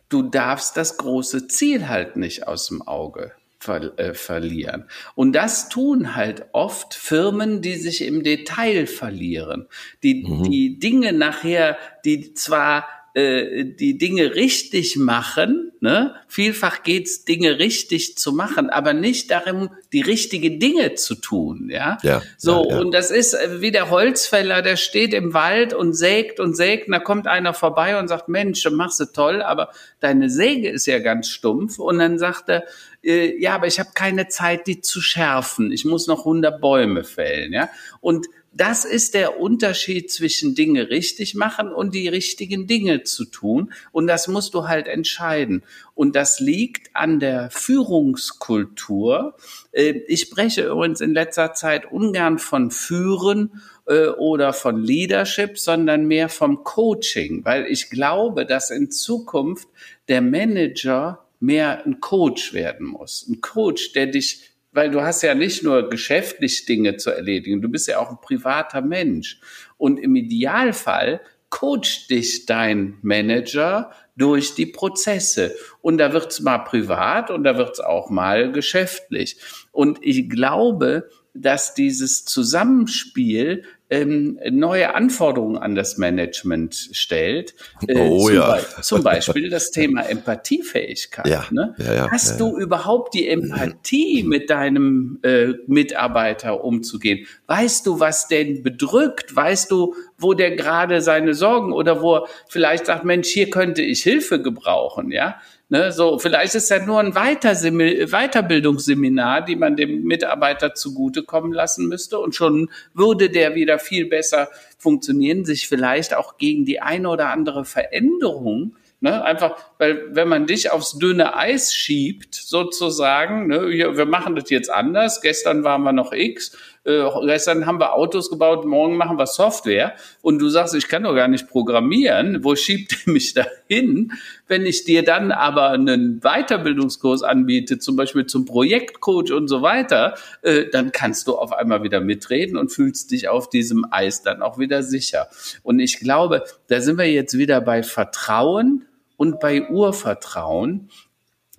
Du darfst das große Ziel halt nicht aus dem Auge ver äh, verlieren. Und das tun halt oft Firmen, die sich im Detail verlieren, die mhm. die Dinge nachher, die zwar äh, die Dinge richtig machen. Ne? Vielfach geht's Dinge richtig zu machen, aber nicht darum, die richtigen Dinge zu tun. Ja, ja so ja, ja. und das ist äh, wie der Holzfäller, der steht im Wald und sägt und sägt. Und da kommt einer vorbei und sagt: Mensch, machst du toll, aber deine Säge ist ja ganz stumpf. Und dann sagt er: äh, Ja, aber ich habe keine Zeit, die zu schärfen. Ich muss noch 100 Bäume fällen. Ja, und das ist der Unterschied zwischen Dinge richtig machen und die richtigen Dinge zu tun. Und das musst du halt entscheiden. Und das liegt an der Führungskultur. Äh, ich spreche übrigens in letzter Zeit ungern von Führen äh, oder von Leadership, sondern mehr vom Coaching, weil ich glaube, dass in Zukunft der Manager mehr ein Coach werden muss. Ein Coach, der dich weil du hast ja nicht nur geschäftlich Dinge zu erledigen, du bist ja auch ein privater Mensch. Und im Idealfall coacht dich dein Manager durch die Prozesse. Und da wird's mal privat und da wird's auch mal geschäftlich. Und ich glaube, dass dieses Zusammenspiel ähm, neue Anforderungen an das Management stellt. Äh, oh zum ja. Be zum Beispiel das Thema Empathiefähigkeit. Ja, ne? ja, ja, Hast du überhaupt die Empathie mit deinem äh, Mitarbeiter umzugehen? Weißt du, was den bedrückt? Weißt du, wo der gerade seine Sorgen oder wo er vielleicht sagt, Mensch, hier könnte ich Hilfe gebrauchen, ja? Ne, so, vielleicht ist ja nur ein Weiterbildungsseminar, die man dem Mitarbeiter zugutekommen lassen müsste und schon würde der wieder viel besser funktionieren, sich vielleicht auch gegen die eine oder andere Veränderung Ne, einfach, weil wenn man dich aufs dünne Eis schiebt, sozusagen, ne, wir machen das jetzt anders, gestern waren wir noch X, äh, gestern haben wir Autos gebaut, morgen machen wir Software und du sagst, ich kann doch gar nicht programmieren, wo schiebt ihr mich da hin? Wenn ich dir dann aber einen Weiterbildungskurs anbiete, zum Beispiel zum Projektcoach und so weiter, äh, dann kannst du auf einmal wieder mitreden und fühlst dich auf diesem Eis dann auch wieder sicher. Und ich glaube, da sind wir jetzt wieder bei Vertrauen, und bei Urvertrauen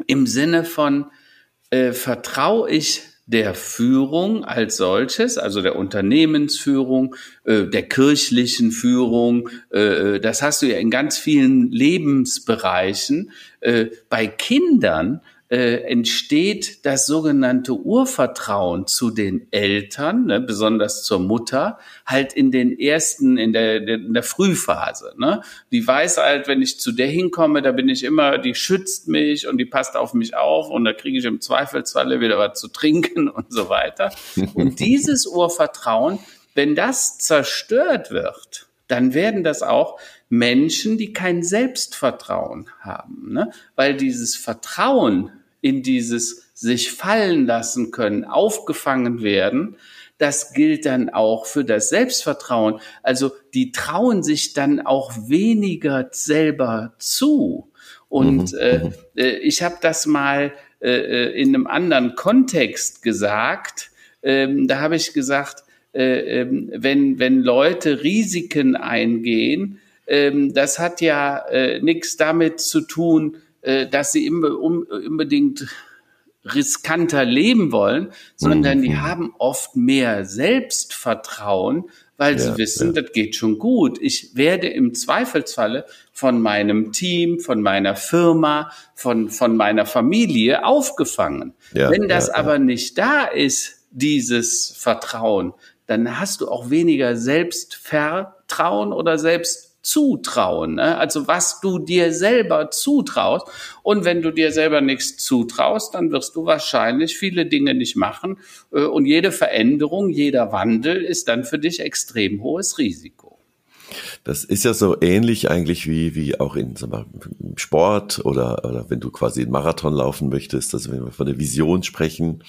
im Sinne von äh, vertraue ich der Führung als solches, also der Unternehmensführung, äh, der kirchlichen Führung. Äh, das hast du ja in ganz vielen Lebensbereichen. Äh, bei Kindern äh, entsteht das sogenannte Urvertrauen zu den Eltern, ne, besonders zur Mutter, halt in den ersten, in der, in der Frühphase. Ne? Die weiß halt, wenn ich zu der hinkomme, da bin ich immer, die schützt mich und die passt auf mich auf und da kriege ich im Zweifelsfalle wieder was zu trinken und so weiter. Und dieses Urvertrauen, wenn das zerstört wird, dann werden das auch Menschen, die kein Selbstvertrauen haben. Ne? Weil dieses Vertrauen in dieses sich fallen lassen können, aufgefangen werden, das gilt dann auch für das Selbstvertrauen. Also die trauen sich dann auch weniger selber zu. Und mhm, äh, mhm. äh, ich habe das mal äh, äh, in einem anderen Kontext gesagt. Ähm, da habe ich gesagt, äh, ähm, wenn, wenn Leute Risiken eingehen, ähm, das hat ja äh, nichts damit zu tun, äh, dass sie immer um, unbedingt riskanter leben wollen, sondern mhm. die haben oft mehr Selbstvertrauen, weil ja, sie wissen, ja. das geht schon gut. Ich werde im Zweifelsfalle von meinem Team, von meiner Firma, von, von meiner Familie aufgefangen. Ja, Wenn das aber nicht da ist, dieses Vertrauen, dann hast du auch weniger Selbstvertrauen oder Selbst zutrauen, ne? also was du dir selber zutraust. Und wenn du dir selber nichts zutraust, dann wirst du wahrscheinlich viele Dinge nicht machen. Äh, und jede Veränderung, jeder Wandel ist dann für dich extrem hohes Risiko. Das ist ja so ähnlich eigentlich wie, wie auch in im Sport oder, oder wenn du quasi einen Marathon laufen möchtest, also wenn wir von der Vision sprechen,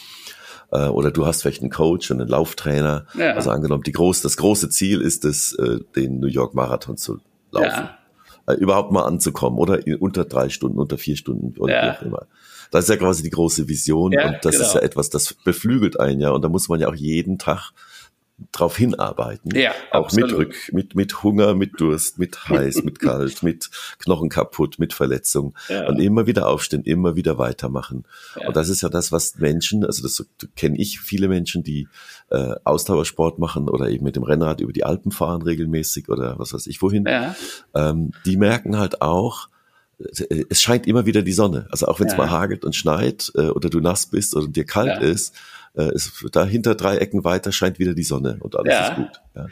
äh, oder du hast vielleicht einen Coach und einen Lauftrainer. Ja. Also angenommen, die groß, das große Ziel ist es, äh, den New York Marathon zu laufen. Ja. Äh, überhaupt mal anzukommen oder in, unter drei Stunden, unter vier Stunden oder ja. wie auch immer. Das ist ja quasi die große Vision und das genau. ist ja etwas, das beflügelt einen ja und da muss man ja auch jeden Tag drauf hinarbeiten. Ja, auch absolut. mit, Rück, mit, mit Hunger, mit Durst, mit heiß, mit kalt, mit Knochen kaputt, mit Verletzung. Ja. Und immer wieder aufstehen, immer wieder weitermachen. Ja. Und das ist ja das, was Menschen, also das kenne ich viele Menschen, die äh, Ausdauersport machen oder eben mit dem Rennrad über die Alpen fahren regelmäßig oder was weiß ich wohin. Ja. Ähm, die merken halt auch, es scheint immer wieder die Sonne. Also auch wenn es ja. mal hagelt und schneit äh, oder du nass bist oder dir kalt ja. ist, äh, ist da hinter drei Ecken weiter scheint wieder die Sonne und alles ja. ist gut. Ja.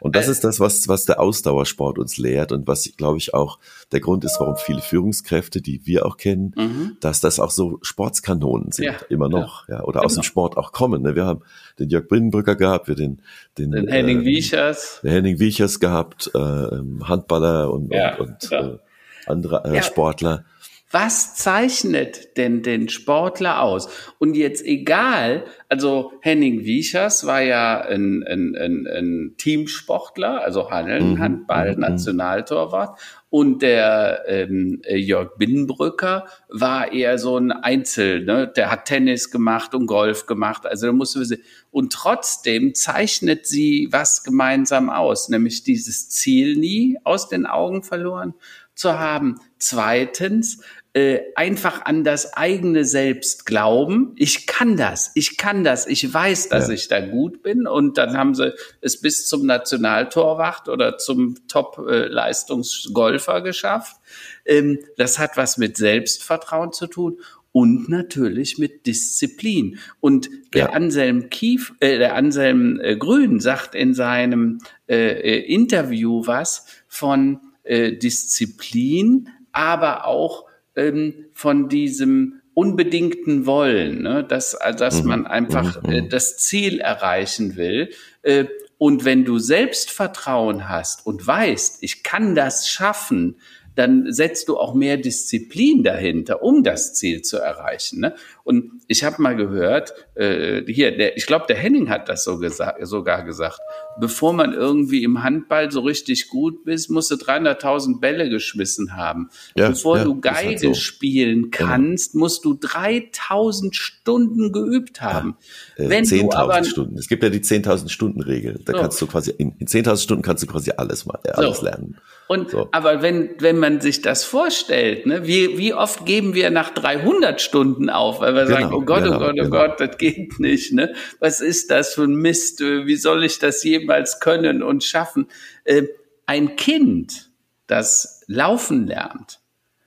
Und das äh. ist das, was, was der Ausdauersport uns lehrt und was, glaube ich, auch der Grund ist, warum viele Führungskräfte, die wir auch kennen, mhm. dass das auch so Sportskanonen sind, ja, immer noch, ja, ja oder genau. aus dem Sport auch kommen. Ne? Wir haben den Jörg Brinnenbrücker gehabt, wir den, den, den Henning äh, Wiechers, den Henning Wiechers gehabt, äh, Handballer und, ja, und, und äh, andere äh, Sportler was zeichnet denn den Sportler aus? Und jetzt egal, also Henning Wiechers war ja ein, ein, ein, ein Teamsportler, also Handeln, mhm. Handball, mhm. Nationaltorwart. Und der ähm, Jörg Binnenbrücker war eher so ein Einzel, ne? der hat Tennis gemacht und Golf gemacht. Also da musst du wissen. Und trotzdem zeichnet sie was gemeinsam aus, nämlich dieses Ziel nie aus den Augen verloren zu haben. Zweitens, äh, einfach an das eigene Selbst glauben. Ich kann das, ich kann das, ich weiß, dass ja. ich da gut bin. Und dann haben sie es bis zum Nationaltorwart oder zum Top-Leistungsgolfer äh, geschafft. Ähm, das hat was mit Selbstvertrauen zu tun und natürlich mit Disziplin. Und der ja. Anselm Kief, äh, der Anselm äh, Grün sagt in seinem äh, äh Interview was von äh, Disziplin, aber auch ähm, von diesem unbedingten Wollen, ne? dass, dass mhm. man einfach mhm. äh, das Ziel erreichen will. Äh, und wenn du Selbstvertrauen hast und weißt, ich kann das schaffen, dann setzt du auch mehr Disziplin dahinter, um das Ziel zu erreichen. Ne? Und ich habe mal gehört, äh, hier, der, ich glaube, der Henning hat das so gesagt, sogar gesagt, bevor man irgendwie im Handball so richtig gut ist, musst du 300.000 Bälle geschmissen haben. Ja, bevor ja, du halt Geige halt so. spielen genau. kannst, genau. musst du 3.000 Stunden geübt haben. Ja, äh, 10.000 Stunden. Es gibt ja die 10.000 Stunden Regel. Da so. kannst du quasi, in, in 10.000 Stunden kannst du quasi alles mal, äh, alles so. lernen. Und, so. aber wenn, wenn man sich das vorstellt, ne, wie, wie oft geben wir nach 300 Stunden auf, weil wir genau, sagen, oh Gott, oh genau, oh Gott, oh genau. Gott, das geht nicht, ne? Was ist das für ein Mist? Wie soll ich das jemals können und schaffen? Äh, ein Kind, das laufen lernt,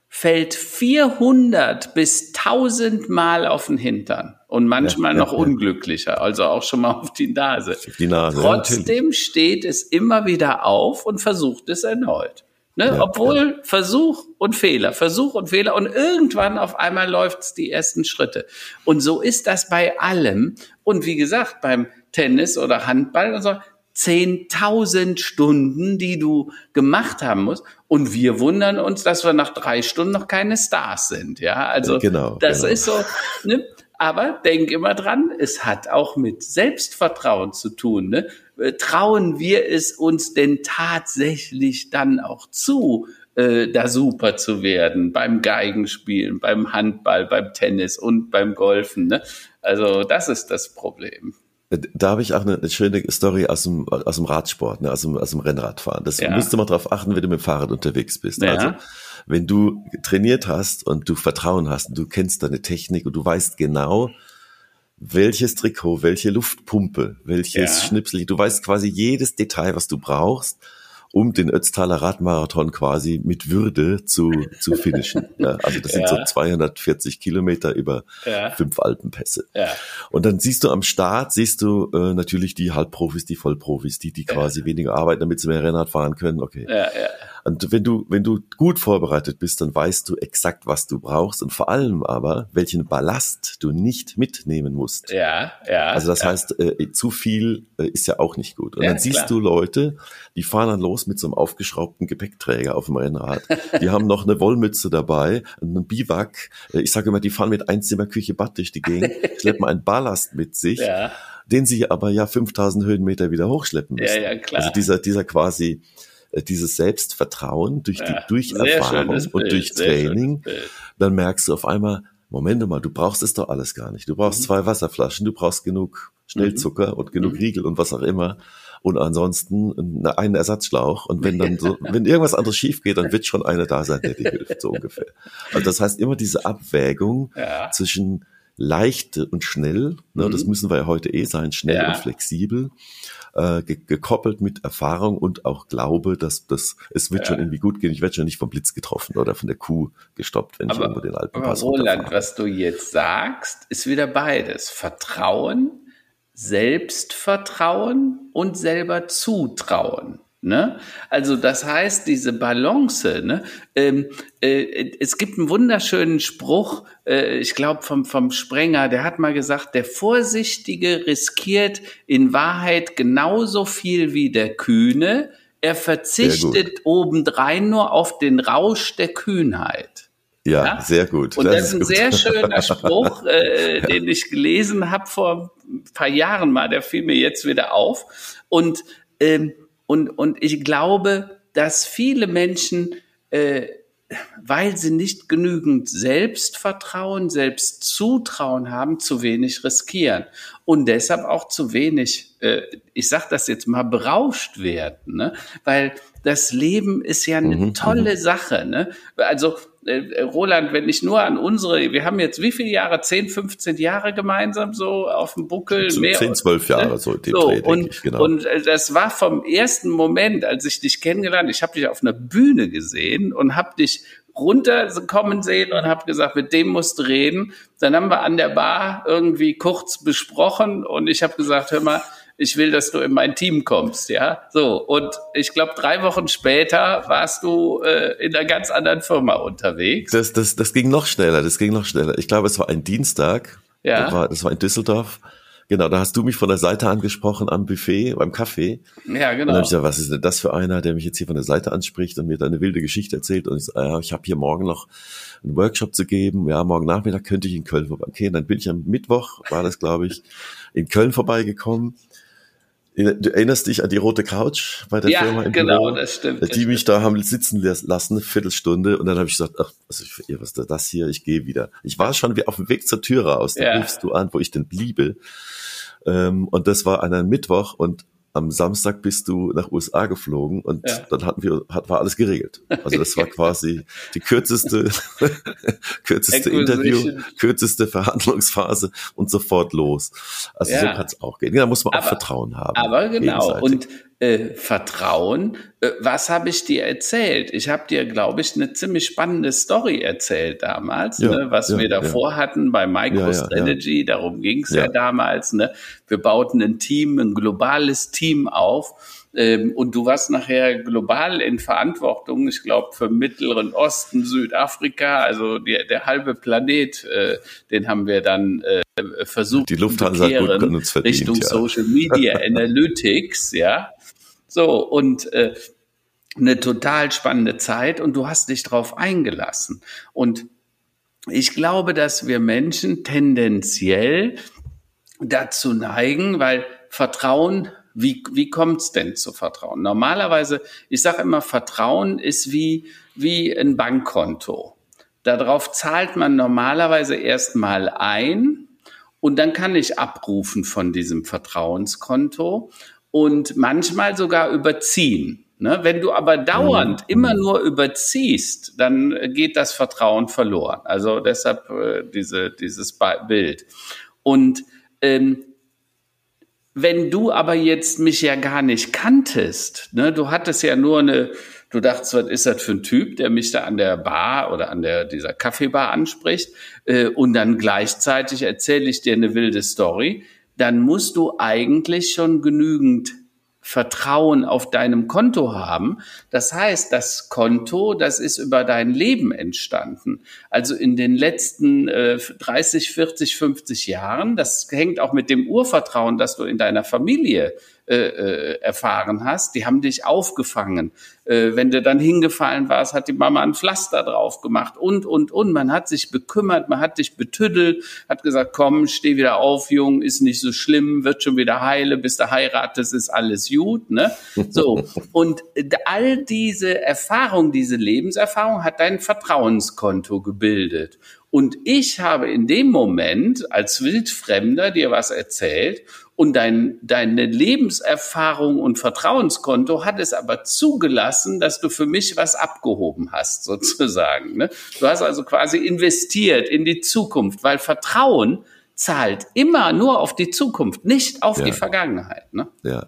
fällt 400 bis 1000 Mal auf den Hintern und manchmal ja, noch ja, unglücklicher, also auch schon mal auf die Nase. Die Nase Trotzdem steht es immer wieder auf und versucht es erneut. Ne? Ja, Obwohl Versuch und Fehler, Versuch und Fehler und irgendwann auf einmal läuft's die ersten Schritte. Und so ist das bei allem. Und wie gesagt, beim Tennis oder Handball und so, 10.000 Stunden, die du gemacht haben musst. Und wir wundern uns, dass wir nach drei Stunden noch keine Stars sind. Ja, also genau, das genau. ist so. Ne? Aber denk immer dran, es hat auch mit Selbstvertrauen zu tun. Ne? Äh, trauen wir es uns denn tatsächlich dann auch zu, äh, da super zu werden beim Geigenspielen, beim Handball, beim Tennis und beim Golfen. Ne? Also das ist das Problem. Da habe ich auch eine, eine, schöne Story aus dem, aus dem Radsport, ne, aus, dem, aus dem Rennradfahren. Das ja. musst du mal drauf achten, wenn du mit dem Fahrrad unterwegs bist. Ja. Also, wenn du trainiert hast und du Vertrauen hast und du kennst deine Technik und du weißt genau, welches Trikot, welche Luftpumpe, welches ja. Schnipsel, du weißt quasi jedes Detail, was du brauchst um den Ötztaler Radmarathon quasi mit Würde zu, zu finishen. Ja, also das sind ja. so 240 Kilometer über ja. fünf Alpenpässe. Und dann siehst du am Start, siehst du äh, natürlich die Halbprofis, die Vollprofis, die, die quasi weniger arbeiten, damit sie mehr Rennrad fahren können. Okay. Und wenn du, wenn du gut vorbereitet bist, dann weißt du exakt, was du brauchst und vor allem aber, welchen Ballast du nicht mitnehmen musst. Ja, ja. Also das ja. heißt, äh, zu viel äh, ist ja auch nicht gut. Und ja, dann siehst klar. du Leute, die fahren dann los mit so einem aufgeschraubten Gepäckträger auf dem Rennrad. Die haben noch eine Wollmütze dabei, einen Biwak. Äh, ich sage immer, die fahren mit Einzimmerküche Bad durch die Gegend, schleppen einen Ballast mit sich. Ja den sie aber ja 5000 Höhenmeter wieder hochschleppen müssen. Ja, ja, klar. Also dieser, dieser quasi dieses Selbstvertrauen durch die, ja, durch Erfahrung und durch Training, dann merkst du auf einmal, Moment mal, du brauchst es doch alles gar nicht. Du brauchst mhm. zwei Wasserflaschen, du brauchst genug Schnellzucker mhm. und genug mhm. Riegel und was auch immer. Und ansonsten einen Ersatzschlauch. Und wenn dann so, wenn irgendwas anderes schief geht, dann wird schon einer da sein, der dir hilft, so ungefähr. Also das heißt immer diese Abwägung ja. zwischen leicht und schnell, ne, mhm. das müssen wir ja heute eh sein, schnell ja. und flexibel äh, ge gekoppelt mit Erfahrung und auch Glaube, dass das es wird ja. schon irgendwie gut gehen. Ich werde schon nicht vom Blitz getroffen oder von der Kuh gestoppt, wenn aber, ich irgendwo den Alpenpass Aber Roland, was du jetzt sagst, ist wieder beides. Vertrauen, Selbstvertrauen und selber zutrauen. Ne? Also das heißt, diese Balance, ne? Ähm, äh, es gibt einen wunderschönen Spruch, äh, ich glaube vom, vom Sprenger, der hat mal gesagt, der Vorsichtige riskiert in Wahrheit genauso viel wie der Kühne, er verzichtet obendrein nur auf den Rausch der Kühnheit. Ja, ja? sehr gut. Und das, das ist ein gut. sehr schöner Spruch, äh, den ich gelesen habe vor ein paar Jahren mal, der fiel mir jetzt wieder auf. Und ähm, und, und ich glaube, dass viele Menschen, äh, weil sie nicht genügend Selbstvertrauen, Selbstzutrauen haben, zu wenig riskieren und deshalb auch zu wenig, äh, ich sage das jetzt mal, berauscht werden, ne? weil das Leben ist ja eine mhm, tolle mhm. Sache. Ne? Also Roland, wenn ich nur an unsere, wir haben jetzt wie viele Jahre, 10, 15 Jahre gemeinsam so auf dem Buckel? So mehr, 10, 12 Jahre ne? so. so Dreh, und, ich, genau. und äh, das war vom ersten Moment, als ich dich kennengelernt, ich habe dich auf einer Bühne gesehen und habe dich runterkommen sehen und habe gesagt, mit dem musst du reden. Dann haben wir an der Bar irgendwie kurz besprochen und ich habe gesagt, hör mal, ich will, dass du in mein Team kommst, ja. So, und ich glaube, drei Wochen später warst du äh, in einer ganz anderen Firma unterwegs. Das, das, das ging noch schneller, das ging noch schneller. Ich glaube, es war ein Dienstag. Ja. Das war, das war in Düsseldorf. Genau, da hast du mich von der Seite angesprochen am Buffet, beim Kaffee. Ja, genau. Und dann hab ich gesagt, was ist denn das für einer, der mich jetzt hier von der Seite anspricht und mir da eine wilde Geschichte erzählt. Und ich sage, ja, ich habe hier morgen noch einen Workshop zu geben. Ja, morgen Nachmittag könnte ich in Köln vorbei. Okay, dann bin ich am Mittwoch, war das, glaube ich, in Köln vorbeigekommen. Du erinnerst dich an die rote Couch bei der ja, Firma im genau, Büro, das stimmt. Die das mich stimmt. da haben sitzen lassen, eine Viertelstunde. Und dann habe ich gesagt, ach, was ist, was ist das hier? Ich gehe wieder. Ich war schon wie auf dem Weg zur Tür raus. Da ja. rufst du an, wo ich denn bliebe. Ähm, und das war an einem Mittwoch. Und am Samstag bist du nach USA geflogen und ja. dann hatten wir, hat, war alles geregelt. Also das war quasi die kürzeste, kürzeste Interview, kürzeste Verhandlungsphase und sofort los. Also ja. so kann es auch gehen. Da muss man aber, auch Vertrauen haben. Aber genau. Und äh, Vertrauen. Äh, was habe ich dir erzählt? Ich habe dir, glaube ich, eine ziemlich spannende Story erzählt damals, ja, ne, was ja, wir davor ja. hatten bei MicroStrategy. Darum ging es ja. damals. Ne? Wir bauten ein Team, ein globales Team auf. Ähm, und du warst nachher global in Verantwortung, ich glaube, für Mittleren Osten, Südafrika, also die, der halbe Planet, äh, den haben wir dann äh, versucht die Lufthansa hat gut uns verdient, Richtung. Social Media Analytics, ja. So, und äh, eine total spannende Zeit und du hast dich darauf eingelassen. Und ich glaube, dass wir Menschen tendenziell dazu neigen, weil Vertrauen, wie, wie kommt es denn zu Vertrauen? Normalerweise, ich sage immer, Vertrauen ist wie, wie ein Bankkonto. Darauf zahlt man normalerweise erstmal ein und dann kann ich abrufen von diesem Vertrauenskonto und manchmal sogar überziehen. Ne? Wenn du aber dauernd mhm. immer nur überziehst, dann geht das Vertrauen verloren. Also deshalb äh, diese, dieses Bild. Und ähm, wenn du aber jetzt mich ja gar nicht kanntest, ne, du hattest ja nur eine, du dachtest, was ist das für ein Typ, der mich da an der Bar oder an der dieser Kaffeebar anspricht, äh, und dann gleichzeitig erzähle ich dir eine wilde Story, dann musst du eigentlich schon genügend Vertrauen auf deinem Konto haben. Das heißt, das Konto, das ist über dein Leben entstanden. Also in den letzten äh, 30, 40, 50 Jahren. Das hängt auch mit dem Urvertrauen, das du in deiner Familie äh, äh, erfahren hast. Die haben dich aufgefangen. Äh, wenn du dann hingefallen warst, hat die Mama ein Pflaster drauf gemacht und, und, und. Man hat sich bekümmert, man hat dich betüddelt, hat gesagt, komm, steh wieder auf, Jung, ist nicht so schlimm, wird schon wieder heile, bis du heiratest, ist alles gut, ne? So. Und all diese Erfahrung, diese Lebenserfahrung hat dein Vertrauenskonto gebildet. Und ich habe in dem Moment als Wildfremder dir was erzählt und dein, deine Lebenserfahrung und Vertrauenskonto hat es aber zugelassen, dass du für mich was abgehoben hast, sozusagen. Ne? Du hast also quasi investiert in die Zukunft, weil Vertrauen zahlt immer nur auf die Zukunft, nicht auf ja. die Vergangenheit. Ne? Ja.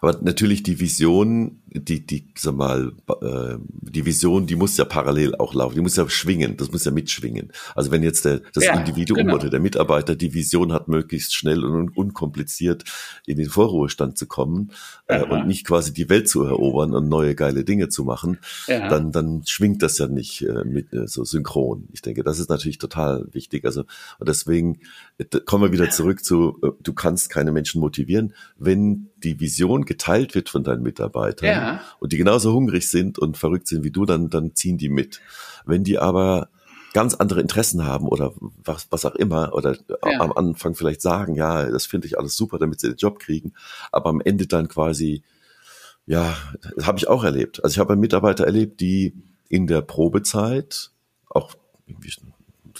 Aber natürlich die Vision, die, die, sag mal, äh, die Vision, die muss ja parallel auch laufen, die muss ja schwingen, das muss ja mitschwingen. Also wenn jetzt der, das ja, Individuum genau. oder der Mitarbeiter die Vision hat, möglichst schnell und unkompliziert in den Vorruhestand zu kommen äh, und nicht quasi die Welt zu erobern und neue geile Dinge zu machen, ja. dann, dann schwingt das ja nicht äh, mit äh, so synchron. Ich denke, das ist natürlich total wichtig. Also und deswegen äh, kommen wir wieder zurück zu, äh, du kannst keine Menschen motivieren, wenn die Vision geteilt wird von deinen Mitarbeitern. Ja und die genauso hungrig sind und verrückt sind wie du, dann, dann ziehen die mit. Wenn die aber ganz andere Interessen haben oder was, was auch immer oder ja. am Anfang vielleicht sagen, ja, das finde ich alles super, damit sie den Job kriegen, aber am Ende dann quasi, ja, das habe ich auch erlebt. Also ich habe Mitarbeiter erlebt, die in der Probezeit auch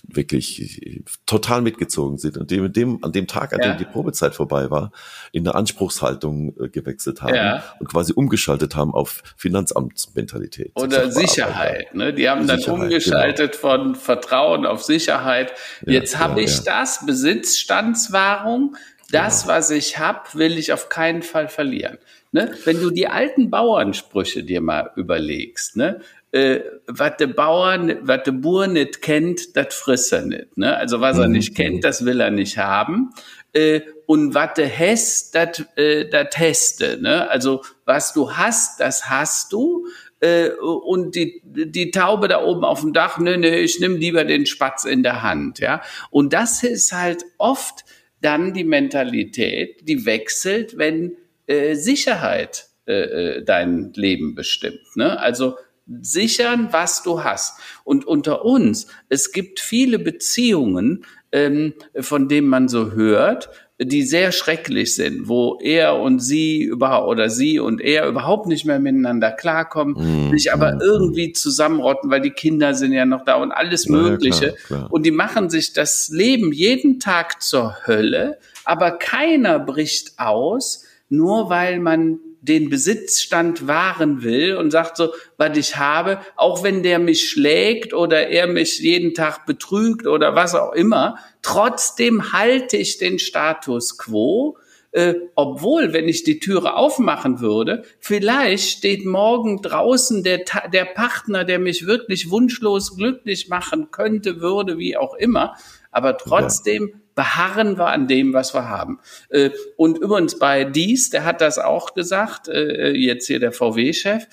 wirklich total mitgezogen sind und dem, dem an dem Tag, an ja. dem die Probezeit vorbei war, in der Anspruchshaltung äh, gewechselt haben ja. und quasi umgeschaltet haben auf Finanzamtsmentalität. Oder Sicherheit. Ne? Die haben Sicherheit, dann umgeschaltet genau. von Vertrauen auf Sicherheit. Jetzt ja, habe ich das, Besitzstandswahrung. Das, genau. was ich habe, will ich auf keinen Fall verlieren. Ne? Wenn du die alten Bauernsprüche dir mal überlegst, ne? Äh, was der Bauer, was der Bauer nicht kennt, das frisst er nicht. Ne? Also was er mhm. nicht kennt, das will er nicht haben. Äh, und was du hast, das äh, das teste. Ne? Also was du hast, das hast du. Äh, und die, die Taube da oben auf dem Dach, ne, ne, ich nehme lieber den Spatz in der Hand. Ja? Und das ist halt oft dann die Mentalität, die wechselt, wenn äh, Sicherheit äh, äh dein Leben bestimmt. Ne? Also sichern, was du hast. Und unter uns, es gibt viele Beziehungen, ähm, von denen man so hört, die sehr schrecklich sind, wo er und sie überhaupt oder sie und er überhaupt nicht mehr miteinander klarkommen, mm, sich aber mm, irgendwie zusammenrotten, weil die Kinder sind ja noch da und alles Mögliche. Ja, klar, klar. Und die machen sich das Leben jeden Tag zur Hölle, aber keiner bricht aus, nur weil man den Besitzstand wahren will und sagt so, was ich habe, auch wenn der mich schlägt oder er mich jeden Tag betrügt oder was auch immer, trotzdem halte ich den Status quo, äh, obwohl, wenn ich die Türe aufmachen würde, vielleicht steht morgen draußen der, der Partner, der mich wirklich wunschlos glücklich machen könnte, würde, wie auch immer, aber trotzdem ja beharren wir an dem, was wir haben. Äh, und übrigens bei Dies, der hat das auch gesagt, äh, jetzt hier der VW-Chef,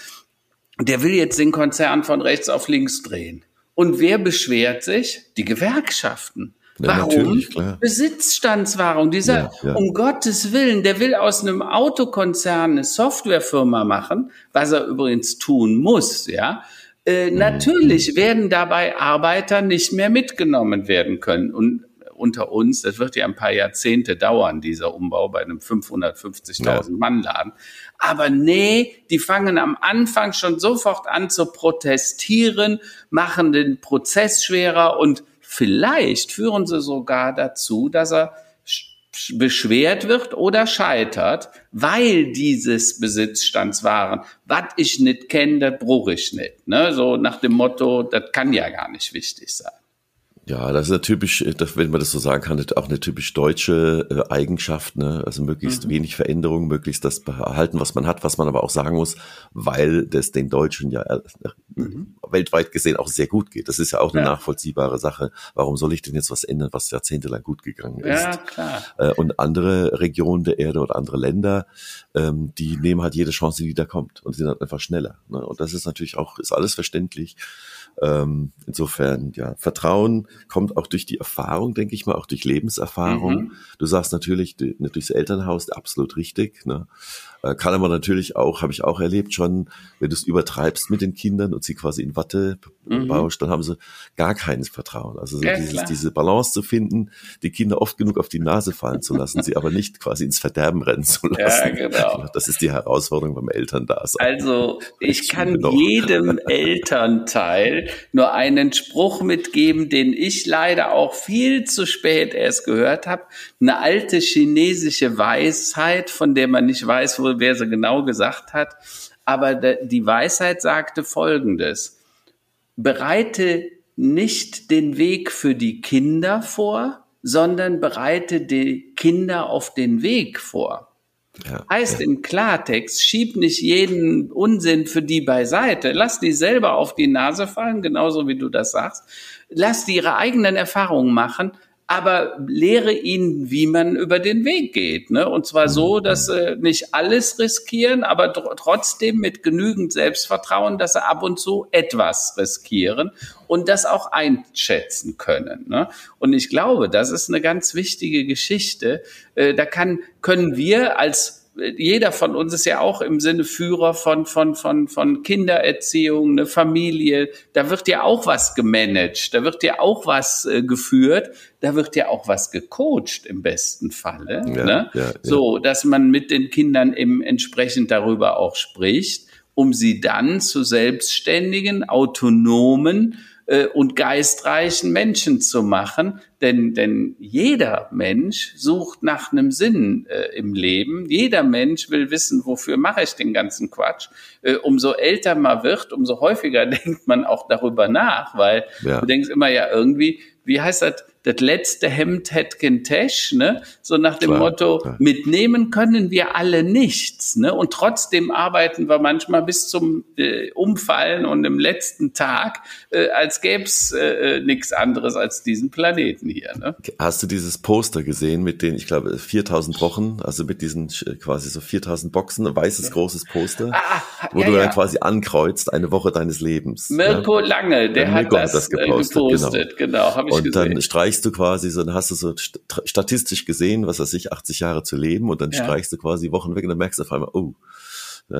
der will jetzt den Konzern von rechts auf links drehen. Und wer beschwert sich? Die Gewerkschaften. Ja, Warum? Besitzstandswahrung. Dieser, ja, ja. um Gottes Willen, der will aus einem Autokonzern eine Softwarefirma machen, was er übrigens tun muss, ja. Äh, mhm. Natürlich werden dabei Arbeiter nicht mehr mitgenommen werden können. Und unter uns, das wird ja ein paar Jahrzehnte dauern, dieser Umbau bei einem 550.000 ja. Mann Laden. Aber nee, die fangen am Anfang schon sofort an zu protestieren, machen den Prozess schwerer und vielleicht führen sie sogar dazu, dass er beschwert wird oder scheitert, weil dieses Besitzstandswaren, was ich nicht kenne, das bruch ich nicht. Ne? So nach dem Motto, das kann ja gar nicht wichtig sein. Ja, das ist ja typisch, äh, wenn man das so sagen kann, auch eine typisch deutsche äh, Eigenschaft, ne? Also möglichst mhm. wenig Veränderung, möglichst das behalten, was man hat, was man aber auch sagen muss, weil das den Deutschen ja äh, mhm. weltweit gesehen auch sehr gut geht. Das ist ja auch eine ja. nachvollziehbare Sache. Warum soll ich denn jetzt was ändern, was jahrzehntelang gut gegangen ist? Ja, klar. Und andere Regionen der Erde oder andere Länder, ähm, die nehmen halt jede Chance, die da kommt und sind halt einfach schneller. Ne? Und das ist natürlich auch, ist alles verständlich. Ähm, insofern, ja, Vertrauen kommt auch durch die Erfahrung, denke ich mal, auch durch Lebenserfahrung. Mhm. Du sagst natürlich, durchs Elternhaus, absolut richtig. Ne? Äh, kann aber natürlich auch, habe ich auch erlebt schon, wenn du es übertreibst mit den Kindern und sie quasi in Watte mhm. baust, dann haben sie gar keines Vertrauen. Also so ja, dieses, diese Balance zu finden, die Kinder oft genug auf die Nase fallen zu lassen, sie aber nicht quasi ins Verderben rennen zu lassen. Ja, genau. Das ist die Herausforderung beim Elterndasein. Also ich kann jedem Elternteil nur einen Spruch mitgeben, den ich leider auch viel zu spät erst gehört habe. Eine alte chinesische Weisheit, von der man nicht weiß, wo wer sie genau gesagt hat. Aber die Weisheit sagte Folgendes. Bereite nicht den Weg für die Kinder vor, sondern bereite die Kinder auf den Weg vor. Ja, heißt ja. im Klartext, schieb nicht jeden Unsinn für die beiseite. Lass die selber auf die Nase fallen, genauso wie du das sagst. Lass die ihre eigenen Erfahrungen machen, aber lehre ihnen, wie man über den Weg geht. Ne? Und zwar so, mhm. dass sie nicht alles riskieren, aber trotzdem mit genügend Selbstvertrauen, dass sie ab und zu etwas riskieren und das auch einschätzen können. Ne? Und ich glaube, das ist eine ganz wichtige Geschichte. Äh, da kann, können wir als jeder von uns ist ja auch im Sinne Führer von, von, von, von Kindererziehung, eine Familie. Da wird ja auch was gemanagt, da wird ja auch was äh, geführt, da wird ja auch was gecoacht im besten Falle. Ja, ne? ja, ja. So, dass man mit den Kindern eben entsprechend darüber auch spricht, um sie dann zu selbstständigen, autonomen, äh, und geistreichen Menschen zu machen. Denn, denn jeder Mensch sucht nach einem Sinn äh, im Leben. Jeder Mensch will wissen, wofür mache ich den ganzen Quatsch. Äh, umso älter man wird, umso häufiger denkt man auch darüber nach, weil ja. du denkst immer ja irgendwie, wie heißt das? Das letzte Hemd hätte kein Tasch, ne? So nach dem klar, Motto, klar. mitnehmen können wir alle nichts, ne? Und trotzdem arbeiten wir manchmal bis zum äh, Umfallen und im letzten Tag, äh, als gäb's äh, äh nichts anderes als diesen Planeten hier, ne? Hast du dieses Poster gesehen mit den, ich glaube, 4000 Wochen, also mit diesen äh, quasi so 4000 Boxen, ein weißes ja. großes Poster, ah, wo ja, du ja. dann quasi ankreuzt, eine Woche deines Lebens. Mirko Lange, der, hat, das, das gepostet, gepostet genau. genau habe ich und gesehen. dann streichst du quasi so, dann hast du so statistisch gesehen, was weiß ich, 80 Jahre zu leben und dann ja. streichst du quasi Wochen weg und dann merkst du auf einmal, oh,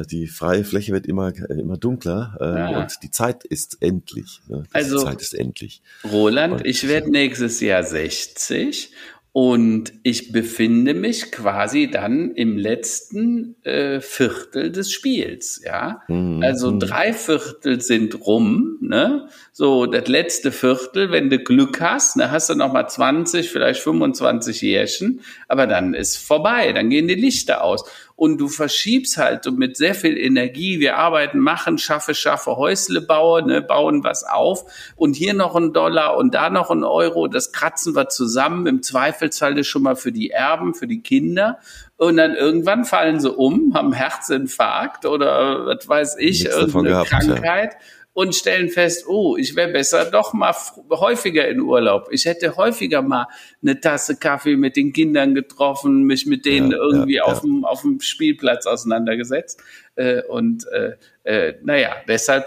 die freie Fläche wird immer, immer dunkler äh, ja. und die Zeit ist endlich. Ne? Also, Zeit ist endlich. Roland, und, ich werde nächstes Jahr 60 und ich befinde mich quasi dann im letzten äh, Viertel des Spiels, ja. Mhm. Also drei Viertel sind rum, ne? So, das letzte Viertel, wenn du Glück hast, ne, hast du noch mal 20, vielleicht 25 Jährchen, aber dann ist vorbei, dann gehen die Lichter aus und du verschiebst halt so mit sehr viel Energie. Wir arbeiten, machen, schaffe, schaffe, Häusle bauen, ne, bauen was auf und hier noch ein Dollar und da noch ein Euro. Das kratzen wir zusammen. Im Zweifelsfall ist schon mal für die Erben, für die Kinder. Und dann irgendwann fallen sie um, haben Herzinfarkt oder was weiß ich, Nichts irgendeine gehabt, Krankheit. Ja und stellen fest, oh, ich wäre besser doch mal häufiger in Urlaub. Ich hätte häufiger mal eine Tasse Kaffee mit den Kindern getroffen, mich mit denen ja, irgendwie ja, auf, Dem, auf dem Spielplatz auseinandergesetzt. Äh, und äh, äh, naja, deshalb,